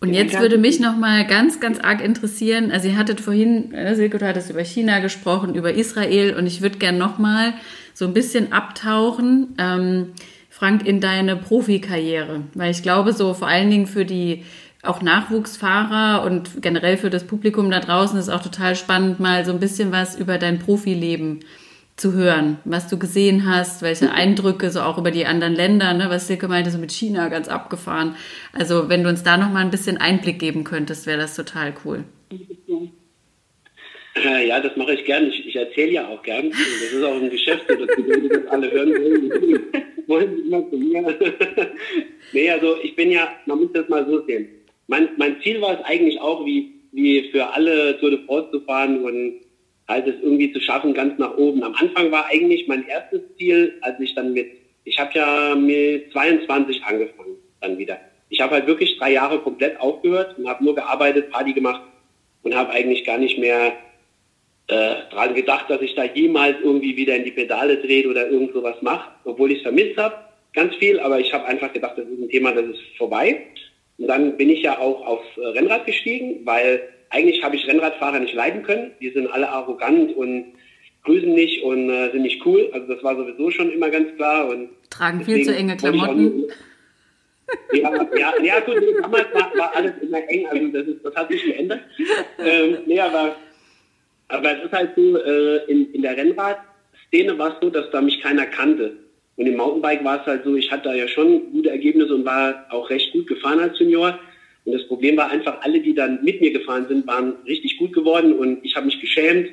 Und jetzt würde mich noch mal ganz, ganz arg interessieren. Also ihr hattet vorhin, äh, Silke, du hattest über China gesprochen, über Israel und ich würde gerne noch mal so ein bisschen abtauchen, ähm, Frank, in deine Profikarriere, weil ich glaube, so vor allen Dingen für die auch Nachwuchsfahrer und generell für das Publikum da draußen ist auch total spannend, mal so ein bisschen was über dein Profileben zu hören, was du gesehen hast, welche Eindrücke, so auch über die anderen Länder, ne, was Silke meinte, so mit China ganz abgefahren. Also wenn du uns da noch mal ein bisschen Einblick geben könntest, wäre das total cool. Ja, das mache ich gern. Ich, ich erzähle ja auch gern. Das ist auch ein Geschäft, dass die das alle hören wollen. wollen immer zu mir. nee, also ich bin ja, man muss das mal so sehen. Mein, mein Ziel war es eigentlich auch, wie, wie für alle Tour de France zu fahren und halt es irgendwie zu schaffen, ganz nach oben. Am Anfang war eigentlich mein erstes Ziel, als ich dann mit, ich habe ja mit 22 angefangen, dann wieder. Ich habe halt wirklich drei Jahre komplett aufgehört und habe nur gearbeitet, Party gemacht und habe eigentlich gar nicht mehr äh, daran gedacht, dass ich da jemals irgendwie wieder in die Pedale drehe oder irgend sowas mache, obwohl ich es vermisst habe, ganz viel, aber ich habe einfach gedacht, das ist ein Thema, das ist vorbei. Und dann bin ich ja auch aufs Rennrad gestiegen, weil eigentlich habe ich Rennradfahrer nicht leiden können. Die sind alle arrogant und grüßen nicht und äh, sind nicht cool. Also das war sowieso schon immer ganz klar. Und Tragen viel zu enge Klamotten. ja, ja, ja, gut, damals war, war, alles immer eng, also das, ist, das hat sich geändert. Ähm, nee, aber, aber es ist halt so, äh, in, in der Rennradszene war es so, dass da mich keiner kannte. Und im Mountainbike war es halt so, ich hatte da ja schon gute Ergebnisse und war auch recht gut gefahren als Junior. Und das Problem war einfach, alle, die dann mit mir gefahren sind, waren richtig gut geworden und ich habe mich geschämt,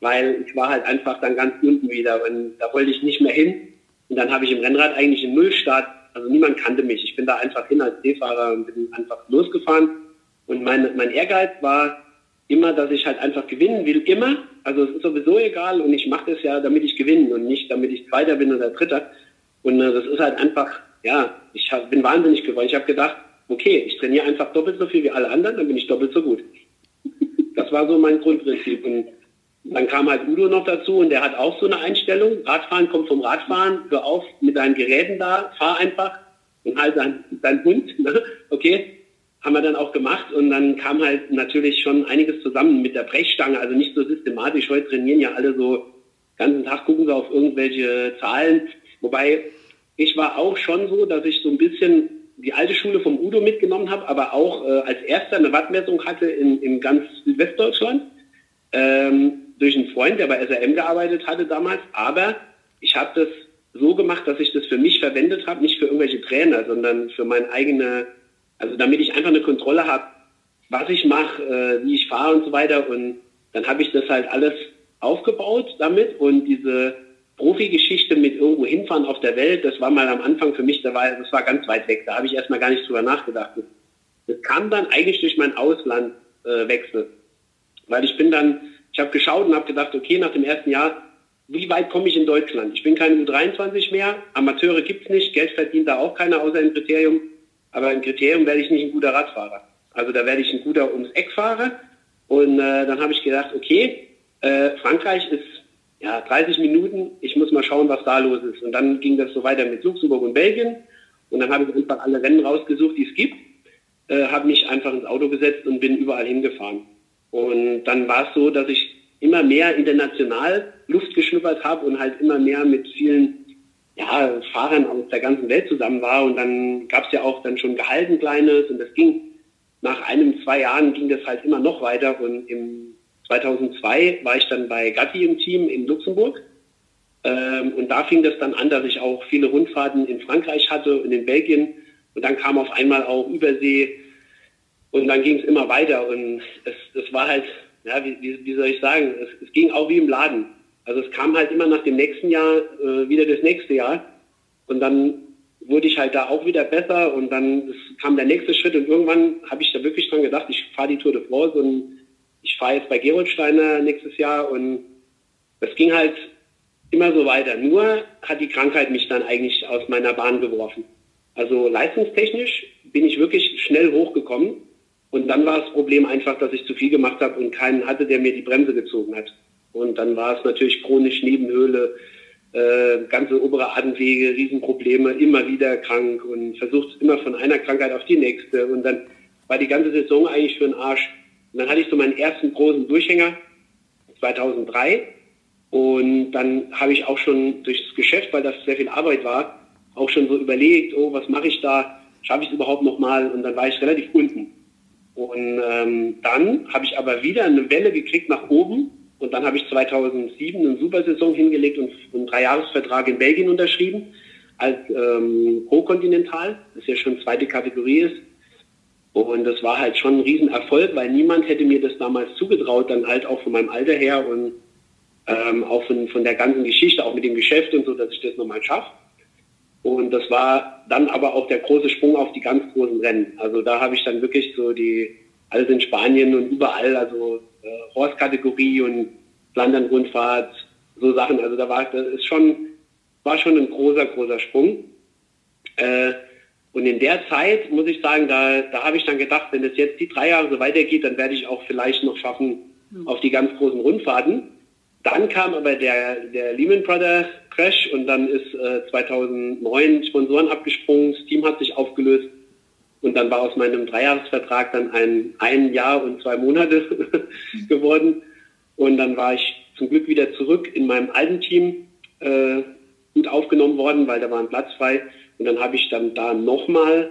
weil ich war halt einfach dann ganz unten wieder und da wollte ich nicht mehr hin. Und dann habe ich im Rennrad eigentlich einen Nullstart, also niemand kannte mich. Ich bin da einfach hin als D-Fahrer und bin einfach losgefahren. Und mein, mein Ehrgeiz war immer, dass ich halt einfach gewinnen will, immer. Also es ist sowieso egal und ich mache das ja, damit ich gewinne und nicht, damit ich Zweiter bin oder Dritter. Und äh, das ist halt einfach, ja, ich hab, bin wahnsinnig geworden. Ich habe gedacht, okay, ich trainiere einfach doppelt so viel wie alle anderen, dann bin ich doppelt so gut. Das war so mein Grundprinzip. Und dann kam halt Udo noch dazu und der hat auch so eine Einstellung. Radfahren kommt vom Radfahren, hör auf mit deinen Geräten da, fahr einfach und halt dein, dein Hund. Ne? Okay, haben wir dann auch gemacht und dann kam halt natürlich schon einiges zusammen mit der Brechstange, also nicht so systematisch. Heute trainieren ja alle so ganzen Tag, gucken sie auf irgendwelche Zahlen. Wobei ich war auch schon so, dass ich so ein bisschen die alte Schule vom Udo mitgenommen habe, aber auch äh, als erster eine Wattmessung hatte in, in ganz Südwestdeutschland. Ähm, durch einen Freund, der bei SRM gearbeitet hatte damals. Aber ich habe das so gemacht, dass ich das für mich verwendet habe, nicht für irgendwelche Trainer, sondern für meine eigene, also damit ich einfach eine Kontrolle habe, was ich mache, äh, wie ich fahre und so weiter. Und dann habe ich das halt alles aufgebaut damit und diese Profi-Geschichte mit irgendwo hinfahren auf der Welt, das war mal am Anfang für mich, da war, das war ganz weit weg. Da habe ich erstmal gar nicht drüber nachgedacht. Das kam dann eigentlich durch meinen Auslandwechsel. Äh, Weil ich bin dann, ich habe geschaut und habe gedacht, okay, nach dem ersten Jahr, wie weit komme ich in Deutschland? Ich bin kein U23 mehr, Amateure gibt's nicht, Geld verdient da auch keiner außer im Kriterium. Aber im Kriterium werde ich nicht ein guter Radfahrer. Also da werde ich ein guter ums Eck Fahrer. Und äh, dann habe ich gedacht, okay, äh, Frankreich ist ja 30 Minuten, ich muss mal schauen, was da los ist. Und dann ging das so weiter mit Luxemburg und Belgien. Und dann habe ich einfach alle Rennen rausgesucht, die es gibt, äh, habe mich einfach ins Auto gesetzt und bin überall hingefahren. Und dann war es so, dass ich immer mehr international Luft geschnuppert habe und halt immer mehr mit vielen ja, Fahrern aus der ganzen Welt zusammen war. Und dann gab es ja auch dann schon Gehalt ein kleines und das ging nach einem, zwei Jahren ging das halt immer noch weiter und im 2002 war ich dann bei Gatti im Team in Luxemburg. Ähm, und da fing das dann an, dass ich auch viele Rundfahrten in Frankreich hatte und in Belgien. Und dann kam auf einmal auch Übersee. Und dann ging es immer weiter. Und es, es war halt, ja, wie, wie, soll ich sagen, es, es, ging auch wie im Laden. Also es kam halt immer nach dem nächsten Jahr äh, wieder das nächste Jahr. Und dann wurde ich halt da auch wieder besser. Und dann kam der nächste Schritt. Und irgendwann habe ich da wirklich dran gedacht, ich fahre die Tour de France und ich fahre jetzt bei Geroldsteiner nächstes Jahr und das ging halt immer so weiter. Nur hat die Krankheit mich dann eigentlich aus meiner Bahn geworfen. Also leistungstechnisch bin ich wirklich schnell hochgekommen und dann war das Problem einfach, dass ich zu viel gemacht habe und keinen hatte, der mir die Bremse gezogen hat. Und dann war es natürlich chronisch Nebenhöhle, äh, ganze obere Atemwege, Riesenprobleme, immer wieder krank und versucht immer von einer Krankheit auf die nächste. Und dann war die ganze Saison eigentlich für den Arsch. Und dann hatte ich so meinen ersten großen Durchhänger 2003. Und dann habe ich auch schon durchs Geschäft, weil das sehr viel Arbeit war, auch schon so überlegt, oh, was mache ich da? Schaffe ich es überhaupt nochmal? Und dann war ich relativ unten. Und ähm, dann habe ich aber wieder eine Welle gekriegt nach oben und dann habe ich 2007 eine Supersaison hingelegt und einen Dreijahresvertrag in Belgien unterschrieben als ähm, Pro-Kontinental, das ja schon zweite Kategorie ist. Und das war halt schon ein Riesenerfolg, weil niemand hätte mir das damals zugetraut, dann halt auch von meinem Alter her und ähm, auch von, von der ganzen Geschichte, auch mit dem Geschäft und so, dass ich das nochmal schaffe. Und das war dann aber auch der große Sprung auf die ganz großen Rennen. Also da habe ich dann wirklich so die, alles in Spanien und überall, also äh, Horse-Kategorie und Flandern-Rundfahrt, so Sachen. Also da war das ist schon, war schon ein großer, großer Sprung. Äh, und in der Zeit muss ich sagen, da, da habe ich dann gedacht, wenn es jetzt die drei Jahre so weitergeht, dann werde ich auch vielleicht noch schaffen mhm. auf die ganz großen Rundfahrten. Dann kam aber der, der Lehman Brothers Crash und dann ist äh, 2009 Sponsoren abgesprungen, das Team hat sich aufgelöst und dann war aus meinem Dreijahresvertrag dann ein, ein Jahr und zwei Monate geworden. Und dann war ich zum Glück wieder zurück in meinem alten Team, äh, gut aufgenommen worden, weil da war ein Platz frei. Und dann habe ich dann da nochmal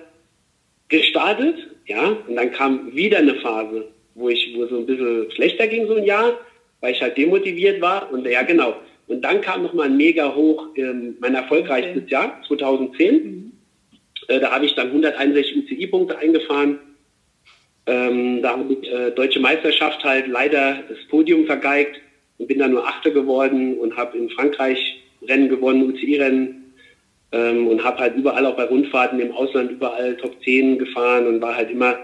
gestartet, ja, und dann kam wieder eine Phase, wo ich, wo so ein bisschen schlechter ging, so ein Jahr, weil ich halt demotiviert war. Und ja, genau. Und dann kam nochmal ein mega hoch, ähm, mein erfolgreichstes okay. Jahr, 2010. Mhm. Äh, da habe ich dann 161 UCI-Punkte eingefahren. Ähm, da habe ich äh, deutsche Meisterschaft halt leider das Podium vergeigt und bin dann nur Achter geworden und habe in Frankreich Rennen gewonnen, UCI-Rennen ähm, und habe halt überall auch bei Rundfahrten im Ausland überall Top 10 gefahren und war halt immer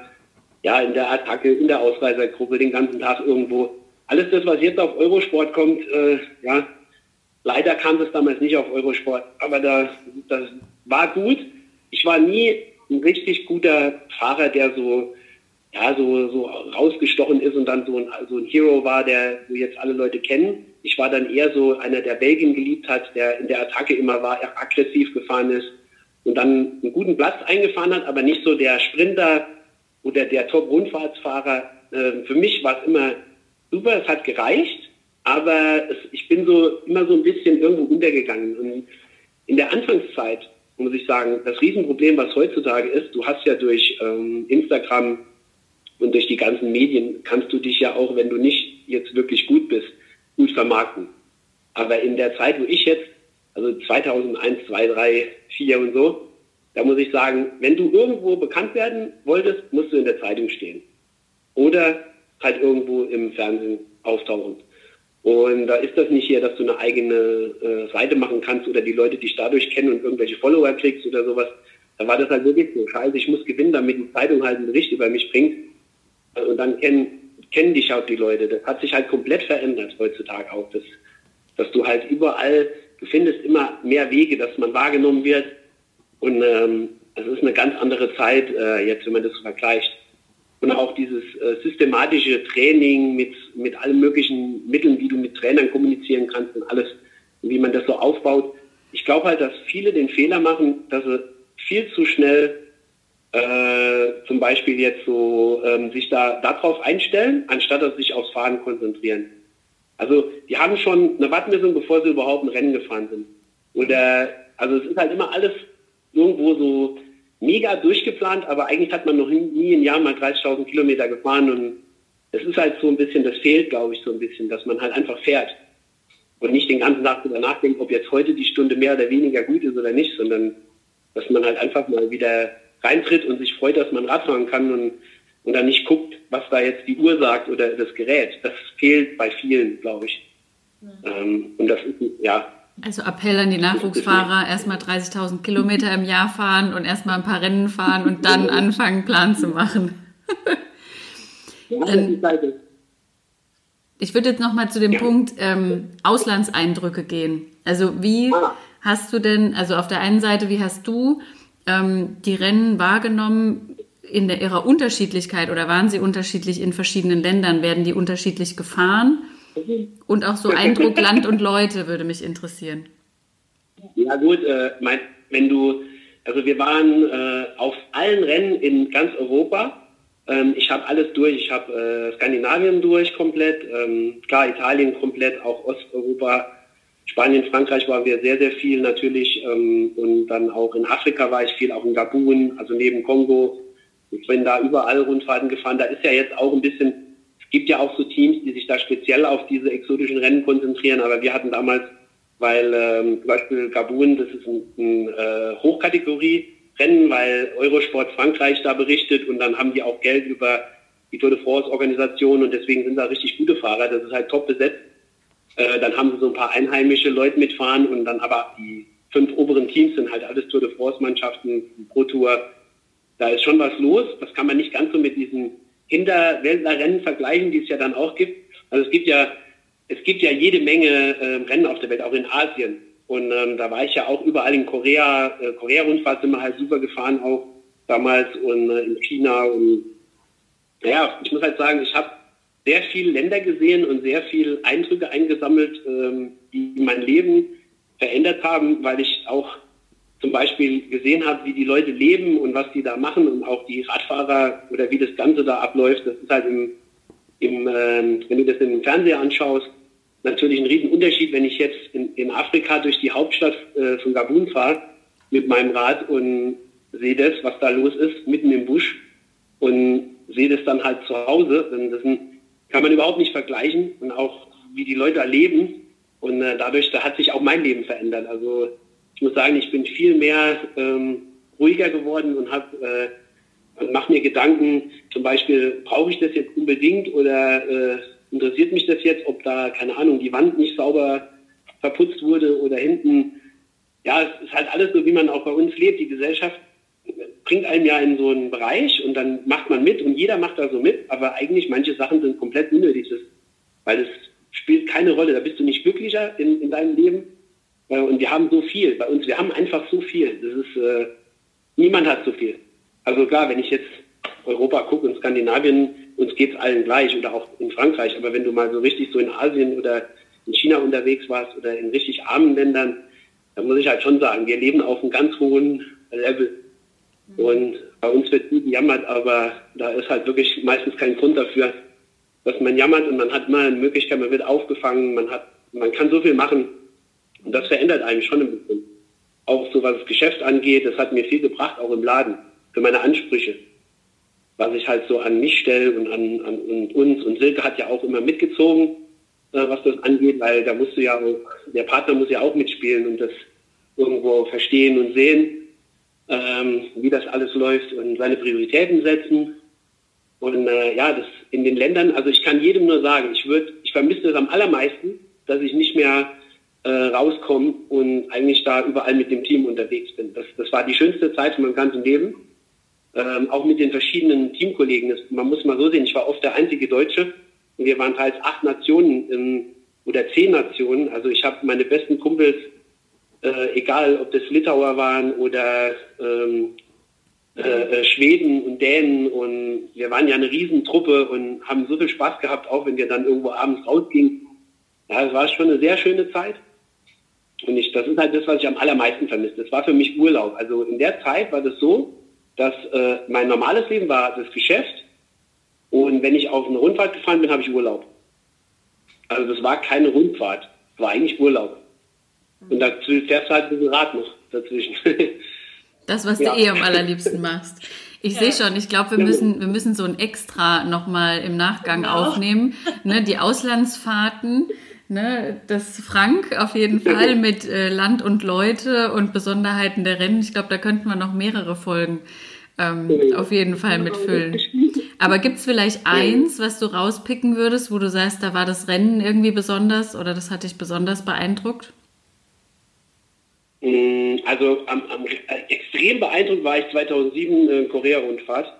ja in der Attacke, in der Ausreisergruppe den ganzen Tag irgendwo. Alles das, was jetzt auf Eurosport kommt, äh, ja, leider kam das damals nicht auf Eurosport, aber da, das war gut ich war nie ein richtig guter Fahrer, der so, ja, so, so rausgestochen ist und dann so ein, so ein Hero war, der so jetzt alle Leute kennen. Ich war dann eher so einer, der Belgien geliebt hat, der in der Attacke immer war, aggressiv gefahren ist und dann einen guten Platz eingefahren hat, aber nicht so der Sprinter oder der Top-Rundfahrtsfahrer. Ähm, für mich war es immer super, es hat gereicht, aber es, ich bin so immer so ein bisschen irgendwo untergegangen. Und in der Anfangszeit muss ich sagen, das Riesenproblem, was heutzutage ist, du hast ja durch ähm, Instagram und durch die ganzen Medien, kannst du dich ja auch, wenn du nicht jetzt wirklich gut bist, gut vermarkten. Aber in der Zeit, wo ich jetzt, also 2001, 2, 3, 4 und so, da muss ich sagen, wenn du irgendwo bekannt werden wolltest, musst du in der Zeitung stehen. Oder halt irgendwo im Fernsehen auftauchen. Und da ist das nicht hier, dass du eine eigene äh, Seite machen kannst oder die Leute dich dadurch kennen und irgendwelche Follower kriegst oder sowas. Da war das halt wirklich so, scheiße, ich muss gewinnen, damit die Zeitung halt einen Bericht über mich bringt. Und dann kennen, kennen dich auch die Leute. Das hat sich halt komplett verändert heutzutage auch. Das, dass du halt überall, du findest immer mehr Wege, dass man wahrgenommen wird. Und ähm, das ist eine ganz andere Zeit, äh, jetzt, wenn man das vergleicht und auch dieses äh, systematische Training mit, mit allen möglichen Mitteln, wie du mit Trainern kommunizieren kannst und alles, wie man das so aufbaut. Ich glaube halt, dass viele den Fehler machen, dass sie viel zu schnell äh, zum Beispiel jetzt so ähm, sich da darauf einstellen, anstatt dass sich aufs Fahren konzentrieren. Also die haben schon eine Wattmessung, bevor sie überhaupt ein Rennen gefahren sind. Oder also es ist halt immer alles irgendwo so mega durchgeplant, aber eigentlich hat man noch nie im Jahr mal 30.000 Kilometer gefahren und es ist halt so ein bisschen, das fehlt, glaube ich, so ein bisschen, dass man halt einfach fährt und nicht den ganzen Tag darüber nachdenkt, ob jetzt heute die Stunde mehr oder weniger gut ist oder nicht, sondern dass man halt einfach mal wieder reintritt und sich freut, dass man Radfahren kann und, und dann nicht guckt, was da jetzt die Uhr sagt oder das Gerät. Das fehlt bei vielen, glaube ich. Ähm, und das ist, ja, also Appell an die Nachwuchsfahrer, erstmal 30.000 Kilometer im Jahr fahren und erstmal ein paar Rennen fahren und dann anfangen, Plan zu machen. dann, ich würde jetzt nochmal zu dem Punkt ähm, Auslandseindrücke gehen. Also wie ah. hast du denn, also auf der einen Seite, wie hast du ähm, die Rennen wahrgenommen in der, ihrer Unterschiedlichkeit oder waren sie unterschiedlich in verschiedenen Ländern? Werden die unterschiedlich gefahren? Und auch so Eindruck Land und Leute würde mich interessieren. Ja gut, äh, mein, wenn du, also wir waren äh, auf allen Rennen in ganz Europa. Ähm, ich habe alles durch. Ich habe äh, Skandinavien durch komplett, ähm, klar Italien komplett, auch Osteuropa. Spanien, Frankreich waren wir sehr, sehr viel natürlich ähm, und dann auch in Afrika war ich viel, auch in Gabun, also neben Kongo. Ich bin da überall Rundfahrten gefahren. Da ist ja jetzt auch ein bisschen gibt ja auch so Teams, die sich da speziell auf diese exotischen Rennen konzentrieren, aber wir hatten damals, weil ähm, zum Beispiel Gabun, das ist ein, ein äh, Hochkategorie-Rennen, weil Eurosport Frankreich da berichtet und dann haben die auch Geld über die Tour de France-Organisation und deswegen sind da richtig gute Fahrer, das ist halt top besetzt. Äh, dann haben sie so ein paar einheimische Leute mitfahren und dann aber die fünf oberen Teams sind halt alles Tour de France-Mannschaften, Pro Tour. Da ist schon was los. Das kann man nicht ganz so mit diesen Hinterwäldlerrennen vergleichen, die es ja dann auch gibt. Also es gibt ja, es gibt ja jede Menge äh, Rennen auf der Welt, auch in Asien. Und ähm, da war ich ja auch überall in Korea. Äh, Korea-Rundfahrt sind wir halt super gefahren auch damals und äh, in China. Und naja, ich muss halt sagen, ich habe sehr viele Länder gesehen und sehr viele Eindrücke eingesammelt, ähm, die mein Leben verändert haben, weil ich auch zum Beispiel gesehen habe, wie die Leute leben und was die da machen und auch die Radfahrer oder wie das Ganze da abläuft, das ist halt im, im äh, wenn du das im Fernseher anschaust, natürlich ein Riesenunterschied, wenn ich jetzt in, in Afrika durch die Hauptstadt äh, von Gabun fahre mit meinem Rad und sehe das, was da los ist, mitten im Busch und sehe das dann halt zu Hause. Das ein, kann man überhaupt nicht vergleichen und auch wie die Leute da leben. Und äh, dadurch da hat sich auch mein Leben verändert. Also ich muss sagen, ich bin viel mehr ähm, ruhiger geworden und habe äh, mache mir Gedanken, zum Beispiel, brauche ich das jetzt unbedingt oder äh, interessiert mich das jetzt, ob da, keine Ahnung, die Wand nicht sauber verputzt wurde oder hinten. Ja, es ist halt alles so, wie man auch bei uns lebt. Die Gesellschaft bringt einem ja in so einen Bereich und dann macht man mit und jeder macht da so mit, aber eigentlich manche Sachen sind komplett unnötig, weil es spielt keine Rolle. Da bist du nicht glücklicher in, in deinem Leben äh, und wir haben so viel bei uns. Wir haben einfach so viel. Das ist, äh, niemand hat so viel. Also klar, wenn ich jetzt Europa gucke und Skandinavien, uns geht es allen gleich oder auch in Frankreich. Aber wenn du mal so richtig so in Asien oder in China unterwegs warst oder in richtig armen Ländern, dann muss ich halt schon sagen, wir leben auf einem ganz hohen Level. Und bei uns wird gut gejammert, aber da ist halt wirklich meistens kein Grund dafür, dass man jammert und man hat mal eine Möglichkeit, man wird aufgefangen, man hat, man kann so viel machen. Und das verändert einen schon ein bisschen. auch so was das Geschäft angeht. Das hat mir viel gebracht, auch im Laden, für meine Ansprüche. Was ich halt so an mich stelle und an, an und uns. Und Silke hat ja auch immer mitgezogen, äh, was das angeht, weil da musst du ja der Partner muss ja auch mitspielen und das irgendwo verstehen und sehen, ähm, wie das alles läuft und seine Prioritäten setzen. Und äh, ja, das in den Ländern, also ich kann jedem nur sagen, ich würde, ich vermisse das am allermeisten, dass ich nicht mehr äh, rauskomme und eigentlich da überall mit dem Team unterwegs bin. Das, das war die schönste Zeit von meinem ganzen Leben. Ähm, auch mit den verschiedenen Teamkollegen. Das, man muss mal so sehen, ich war oft der einzige Deutsche und wir waren teils acht Nationen ähm, oder zehn Nationen. Also ich habe meine besten Kumpels, äh, egal ob das Litauer waren oder ähm, äh, äh, Schweden und Dänen und wir waren ja eine Riesentruppe und haben so viel Spaß gehabt, auch wenn wir dann irgendwo abends rausgingen. Ja, es war schon eine sehr schöne Zeit. Und ich, das ist halt das, was ich am allermeisten vermisse. Das war für mich Urlaub. Also in der Zeit war das so, dass äh, mein normales Leben war das Geschäft und wenn ich auf eine Rundfahrt gefahren bin, habe ich Urlaub. Also das war keine Rundfahrt, war eigentlich Urlaub. Und da fährst du halt ein bisschen Rad noch dazwischen. Das, was ja. du eh am allerliebsten machst. Ich ja. sehe schon, ich glaube, wir müssen, wir müssen so ein Extra nochmal im Nachgang genau. aufnehmen. Ne, die Auslandsfahrten, ne, das Frank auf jeden Fall mit äh, Land und Leute und Besonderheiten der Rennen. Ich glaube, da könnten wir noch mehrere Folgen ähm, auf jeden Fall mitfüllen. Aber gibt es vielleicht eins, was du rauspicken würdest, wo du sagst, da war das Rennen irgendwie besonders oder das hat dich besonders beeindruckt? Mm, also am, am, äh, extrem beeindruckt war ich 2007 in Korea-Rundfahrt.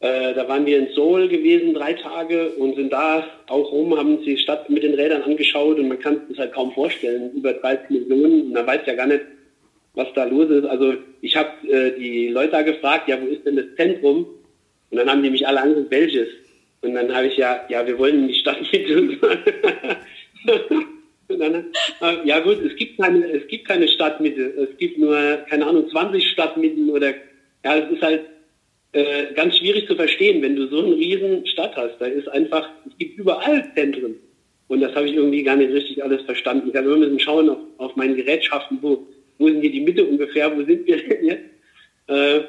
Äh, da waren wir in Seoul gewesen, drei Tage, und sind da auch rum, haben uns die Stadt mit den Rädern angeschaut und man kann es halt kaum vorstellen, über 30 Millionen, und man weiß ja gar nicht, was da los ist. Also ich habe äh, die Leute da gefragt, ja, wo ist denn das Zentrum? Und dann haben die mich alle angeguckt, welches? Und dann habe ich ja, ja, wir wollen in die Stadt mit. äh, ja gut, es gibt keine, es gibt keine Stadtmitte. Es gibt nur, keine Ahnung, 20 Stadtmitten oder, ja, es ist halt, äh, ganz schwierig zu verstehen, wenn du so eine riesen Stadt hast. Da ist einfach, es gibt überall Zentren. Und das habe ich irgendwie gar nicht richtig alles verstanden. Ich habe immer müssen schauen auf, auf meinen Gerätschaften, wo, wo sind hier die Mitte ungefähr, wo sind wir denn jetzt? Äh,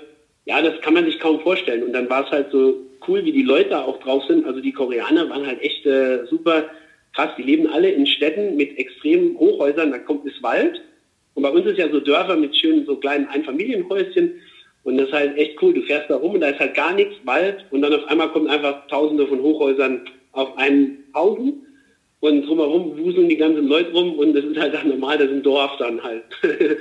ja, das kann man sich kaum vorstellen. Und dann war es halt so cool, wie die Leute auch drauf sind. Also die Koreaner waren halt echt äh, super krass. Die leben alle in Städten mit extremen Hochhäusern. Da kommt es Wald. Und bei uns ist ja so Dörfer mit schönen so kleinen Einfamilienhäuschen. Und das ist halt echt cool. Du fährst da rum und da ist halt gar nichts, Wald. Und dann auf einmal kommen einfach tausende von Hochhäusern auf einen Haufen. Und drumherum wuseln die ganzen Leute rum. Und das ist halt dann normal, das ist ein Dorf dann halt.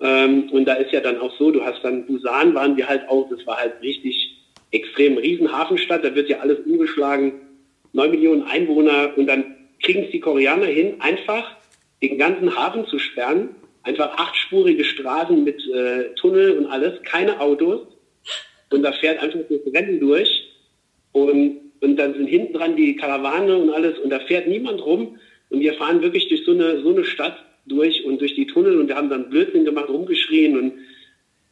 ähm, und da ist ja dann auch so, du hast dann Busan waren wir halt auch. Das war halt richtig extrem Riesenhafenstadt. Da wird ja alles umgeschlagen. Neun Millionen Einwohner. Und dann kriegen es die Koreaner hin, einfach den ganzen Hafen zu sperren einfach achtspurige Straßen mit äh, Tunnel und alles, keine Autos. Und da fährt einfach das Rennen durch. Und, und dann sind hinten dran die Karawane und alles. Und da fährt niemand rum. Und wir fahren wirklich durch so eine, so eine Stadt durch und durch die Tunnel. Und wir haben dann Blödsinn gemacht, rumgeschrien. Und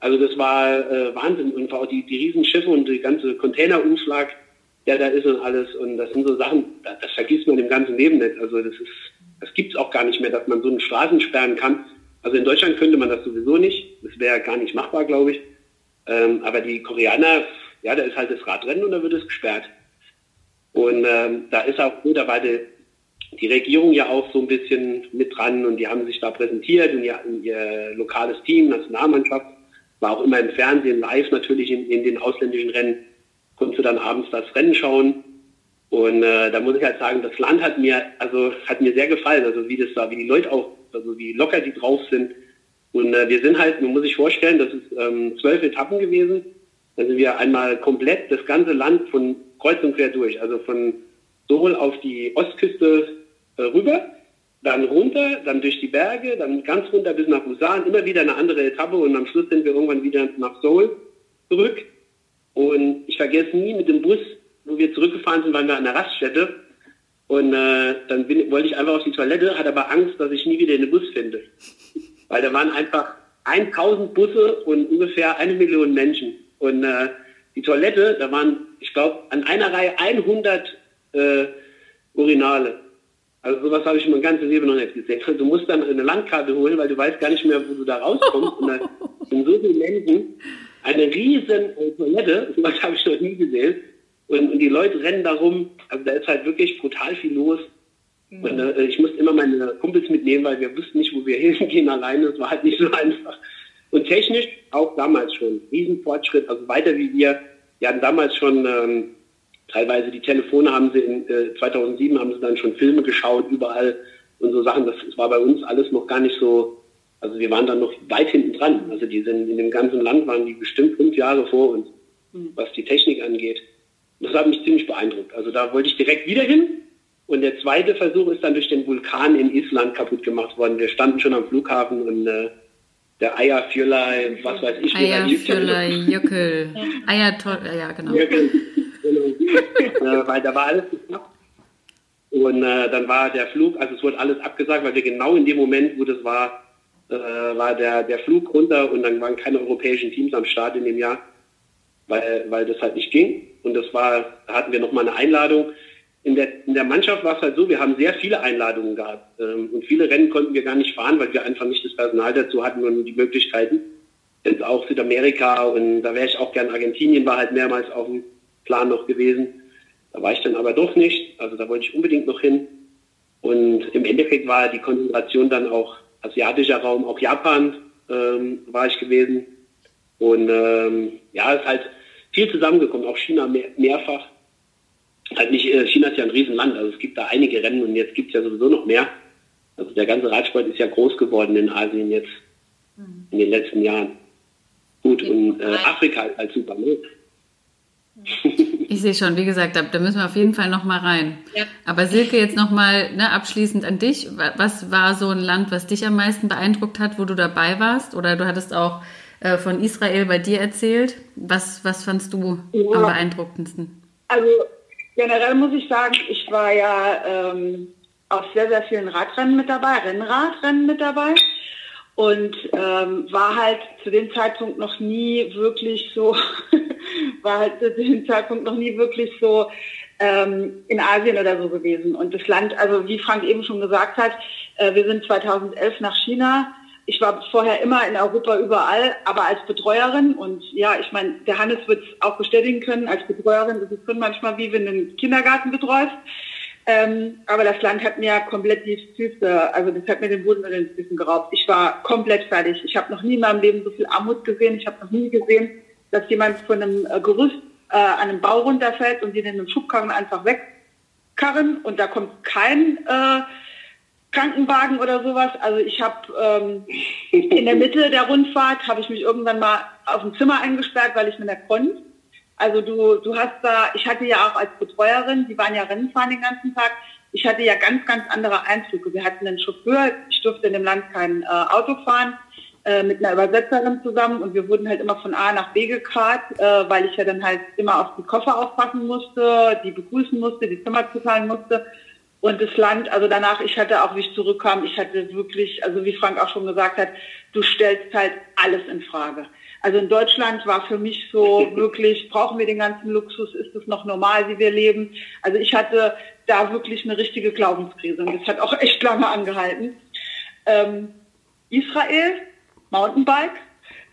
also das war äh, Wahnsinn. Und auch die, die Riesenschiffe und die ganze Containerumschlag, der da ist und alles. Und das sind so Sachen, das, vergisst man im ganzen Leben nicht. Also das ist, das gibt es auch gar nicht mehr, dass man so einen Straßen sperren kann. Also in Deutschland könnte man das sowieso nicht. Das wäre gar nicht machbar, glaube ich. Ähm, aber die Koreaner, ja, da ist halt das Radrennen und da wird es gesperrt. Und ähm, da ist auch so, da war die, die Regierung ja auch so ein bisschen mit dran und die haben sich da präsentiert und ihr, ihr lokales Team, Nationalmannschaft, war auch immer im Fernsehen live natürlich in, in den ausländischen Rennen, konntest du dann abends das Rennen schauen. Und äh, da muss ich halt sagen, das Land hat mir, also hat mir sehr gefallen, also wie das war, wie die Leute auch also wie locker die drauf sind. Und äh, wir sind halt, man muss sich vorstellen, das ist ähm, zwölf Etappen gewesen. Da sind wir einmal komplett das ganze Land von kreuz und quer durch, also von Seoul auf die Ostküste äh, rüber, dann runter, dann durch die Berge, dann ganz runter bis nach Busan, immer wieder eine andere Etappe und am Schluss sind wir irgendwann wieder nach Seoul zurück. Und ich vergesse nie mit dem Bus, wo wir zurückgefahren sind, waren wir an der Raststätte und äh, dann bin, wollte ich einfach auf die Toilette, hatte aber Angst, dass ich nie wieder den Bus finde. Weil da waren einfach 1000 Busse und ungefähr eine Million Menschen. Und äh, die Toilette, da waren, ich glaube, an einer Reihe 100 äh, Urinale. Also sowas habe ich mein ganzes Leben noch nicht gesehen. Du musst dann eine Landkarte holen, weil du weißt gar nicht mehr, wo du da rauskommst. Und da sind so viele Menschen, eine riesen Toilette, sowas habe ich noch nie gesehen. Und, und, die Leute rennen da rum. Also da ist halt wirklich brutal viel los. Mhm. Und äh, ich musste immer meine Kumpels mitnehmen, weil wir wussten nicht, wo wir hingehen alleine. Es war halt nicht so einfach. Und technisch auch damals schon. Riesenfortschritt, also weiter wie wir. Wir hatten damals schon ähm, teilweise die Telefone haben sie in äh, 2007 haben sie dann schon Filme geschaut überall und so Sachen. Das, das war bei uns alles noch gar nicht so. Also wir waren dann noch weit hinten dran. Also die sind in dem ganzen Land waren die bestimmt fünf Jahre vor uns, mhm. was die Technik angeht. Das hat mich ziemlich beeindruckt. Also da wollte ich direkt wieder hin. Und der zweite Versuch ist dann durch den Vulkan in Island kaputt gemacht worden. Wir standen schon am Flughafen und äh, der Eierfjörlei, was weiß ich. Eierfjörlei, Jöckel. Eier, ja genau. Jöckel. genau. äh, weil da war alles geknappt. Und äh, dann war der Flug, also es wurde alles abgesagt, weil wir genau in dem Moment, wo das war, äh, war der, der Flug runter und dann waren keine europäischen Teams am Start in dem Jahr, weil, weil das halt nicht ging. Und das war, da hatten wir nochmal eine Einladung. In der, in der Mannschaft war es halt so, wir haben sehr viele Einladungen gehabt. Ähm, und viele Rennen konnten wir gar nicht fahren, weil wir einfach nicht das Personal dazu hatten und die Möglichkeiten. Jetzt auch Südamerika und da wäre ich auch gern Argentinien, war halt mehrmals auf dem Plan noch gewesen. Da war ich dann aber doch nicht. Also da wollte ich unbedingt noch hin. Und im Endeffekt war die Konzentration dann auch asiatischer Raum, auch Japan ähm, war ich gewesen. Und ähm, ja, es ist halt viel zusammengekommen, auch China mehr, mehrfach. Halt nicht, äh, China ist ja ein Riesenland, also es gibt da einige Rennen und jetzt gibt es ja sowieso noch mehr. Also der ganze Radsport ist ja groß geworden in Asien jetzt mhm. in den letzten Jahren. Gut, und äh, Afrika ist halt super. Ne? Ich sehe schon, wie gesagt, da, da, müssen wir auf jeden Fall noch mal rein. Ja. Aber Silke, jetzt noch mal ne, abschließend an dich. Was war so ein Land, was dich am meisten beeindruckt hat, wo du dabei warst? Oder du hattest auch äh, von Israel bei dir erzählt. Was, was fandst du ja. am beeindruckendsten? Also generell muss ich sagen, ich war ja ähm, auf sehr, sehr vielen Radrennen mit dabei, Rennradrennen mit dabei und ähm, war halt zu dem Zeitpunkt noch nie wirklich so, war halt zu dem Zeitpunkt noch nie wirklich so ähm, in Asien oder so gewesen. Und das Land, also wie Frank eben schon gesagt hat, äh, wir sind 2011 nach China. Ich war vorher immer in Europa überall, aber als Betreuerin und ja, ich meine, der Hannes wird es auch bestätigen können, als Betreuerin ist es schon manchmal wie wenn du einen Kindergarten betreust. Ähm, aber das Land hat mir komplett die Füße, also das hat mir den Boden unter den Füßen geraubt. Ich war komplett fertig. Ich habe noch nie in meinem Leben so viel Armut gesehen. Ich habe noch nie gesehen, dass jemand von einem äh, Gerüst äh, an einem Bau runterfällt und die in einem Schubkarren einfach wegkarren und da kommt kein äh, Krankenwagen oder sowas. Also ich habe ähm, in der Mitte der Rundfahrt habe ich mich irgendwann mal auf ein Zimmer eingesperrt, weil ich nicht mehr konnte. Also du, du hast da, ich hatte ja auch als Betreuerin, die waren ja Rennfahren den ganzen Tag, ich hatte ja ganz, ganz andere Einzüge. Wir hatten einen Chauffeur, ich durfte in dem Land kein äh, Auto fahren, äh, mit einer Übersetzerin zusammen und wir wurden halt immer von A nach B gekarrt, äh, weil ich ja dann halt immer auf die Koffer aufpassen musste, die begrüßen musste, die Zimmer zuzahlen musste. Und das Land, also danach, ich hatte auch, wie ich zurückkam, ich hatte wirklich, also wie Frank auch schon gesagt hat, du stellst halt alles in Frage. Also in Deutschland war für mich so wirklich, brauchen wir den ganzen Luxus, ist es noch normal, wie wir leben? Also ich hatte da wirklich eine richtige Glaubenskrise und das hat auch echt lange angehalten. Ähm, Israel, Mountainbike,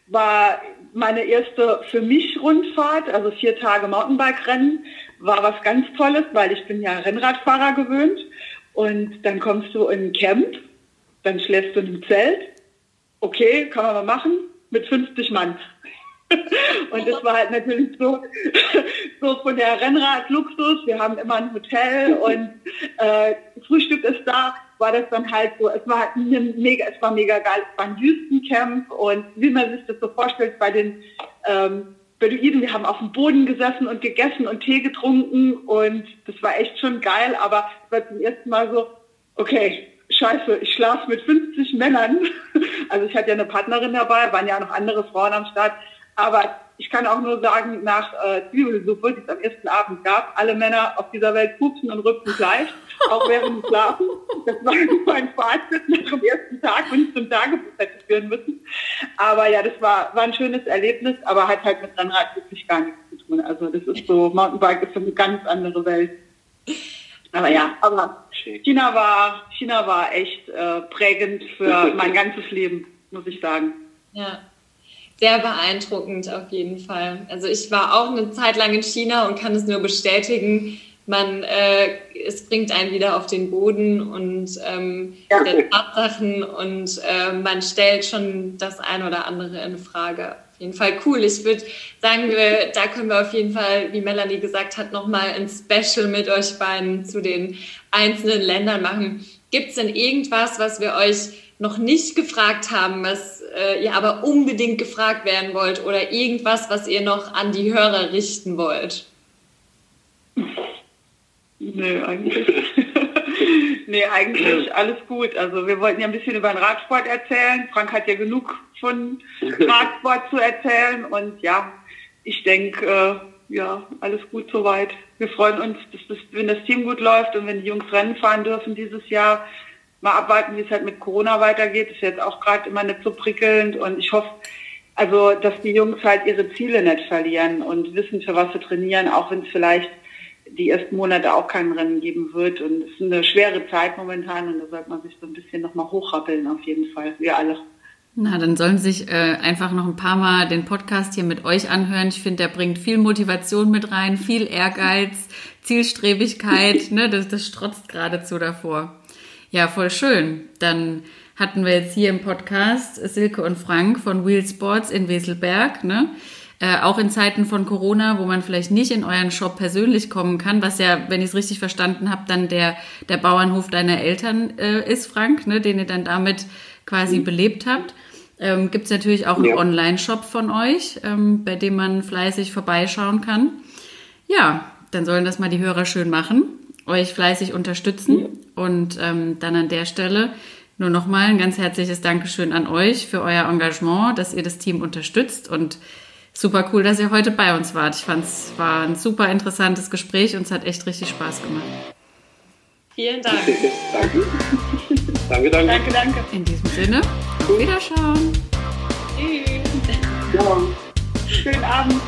war meine erste für mich Rundfahrt, also vier Tage Mountainbike-Rennen, war was ganz Tolles, weil ich bin ja Rennradfahrer gewöhnt. Und dann kommst du in ein Camp, dann schläfst du in einem Zelt. Okay, kann man mal machen mit 50 Mann. Und das war halt natürlich so, so von der Rennrad-Luxus. Wir haben immer ein Hotel und äh, Frühstück ist da. War das dann halt so, es war mega, es war mega geil. Es war ein Wüstencamp und wie man sich das so vorstellt bei den ähm, Beduinen, wir haben auf dem Boden gesessen und gegessen und Tee getrunken und das war echt schon geil, aber es war zum ersten Mal so, okay, scheiße, ich schlafe mit 50 Männern. Also ich hatte ja eine Partnerin dabei, waren ja noch andere Frauen am Start. Aber ich kann auch nur sagen, nach äh, Zwiebelsuppe, die es am ersten Abend gab, alle Männer auf dieser Welt pupsen und rüpfen gleich, auch während dem Schlafen. Das war mein Fazit nach dem ersten Tag, wenn ich zum Tagebuch hätte führen müssen. Aber ja, das war, war ein schönes Erlebnis, aber hat halt mit Rennrad wirklich gar nichts zu tun. Also das ist so, Mountainbike ist so eine ganz andere Welt. Aber ja, aber China war, China war echt äh, prägend für mein ganzes Leben, muss ich sagen. Ja, sehr beeindruckend auf jeden Fall. Also ich war auch eine Zeit lang in China und kann es nur bestätigen. Man, äh, es bringt einen wieder auf den Boden und ähm, ja. der Tatsachen und äh, man stellt schon das ein oder andere in Frage. Auf jeden Fall cool. Ich würde sagen, wir, da können wir auf jeden Fall, wie Melanie gesagt hat, nochmal ein Special mit euch beiden zu den einzelnen Ländern machen. Gibt es denn irgendwas, was wir euch noch nicht gefragt haben, was äh, ihr aber unbedingt gefragt werden wollt oder irgendwas, was ihr noch an die Hörer richten wollt? Nö, eigentlich. nee, eigentlich alles gut. Also wir wollten ja ein bisschen über den Radsport erzählen. Frank hat ja genug von Radsport zu erzählen und ja, ich denke, äh, ja, alles gut soweit. Wir freuen uns, dass das, wenn das Team gut läuft und wenn die Jungs Rennen fahren dürfen dieses Jahr, mal abwarten, wie es halt mit Corona weitergeht. Ist jetzt auch gerade immer nicht so prickelnd und ich hoffe, also, dass die Jungs halt ihre Ziele nicht verlieren und wissen, für was sie trainieren, auch wenn es vielleicht die ersten Monate auch kein Rennen geben wird. Und es ist eine schwere Zeit momentan und da sollte man sich so ein bisschen nochmal hochrappeln auf jeden Fall, wir alle. Na, dann sollen sich äh, einfach noch ein paar Mal den Podcast hier mit euch anhören. Ich finde, der bringt viel Motivation mit rein, viel Ehrgeiz, Zielstrebigkeit. ne, das, das strotzt geradezu davor. Ja, voll schön. Dann hatten wir jetzt hier im Podcast Silke und Frank von Wheel Sports in Weselberg, ne? Äh, auch in Zeiten von Corona, wo man vielleicht nicht in euren Shop persönlich kommen kann, was ja, wenn ich es richtig verstanden habe, dann der, der Bauernhof deiner Eltern äh, ist, Frank, ne, den ihr dann damit quasi mhm. belebt habt. Ähm, Gibt es natürlich auch einen ja. Online-Shop von euch, ähm, bei dem man fleißig vorbeischauen kann. Ja, dann sollen das mal die Hörer schön machen euch fleißig unterstützen. Und ähm, dann an der Stelle nur nochmal ein ganz herzliches Dankeschön an euch für euer Engagement, dass ihr das Team unterstützt und super cool, dass ihr heute bei uns wart. Ich fand es war ein super interessantes Gespräch und es hat echt richtig Spaß gemacht. Vielen Dank. danke. danke, danke. Danke, danke. In diesem Sinne, auf Wiederschauen. Tschüss. Ja. Schönen Abend.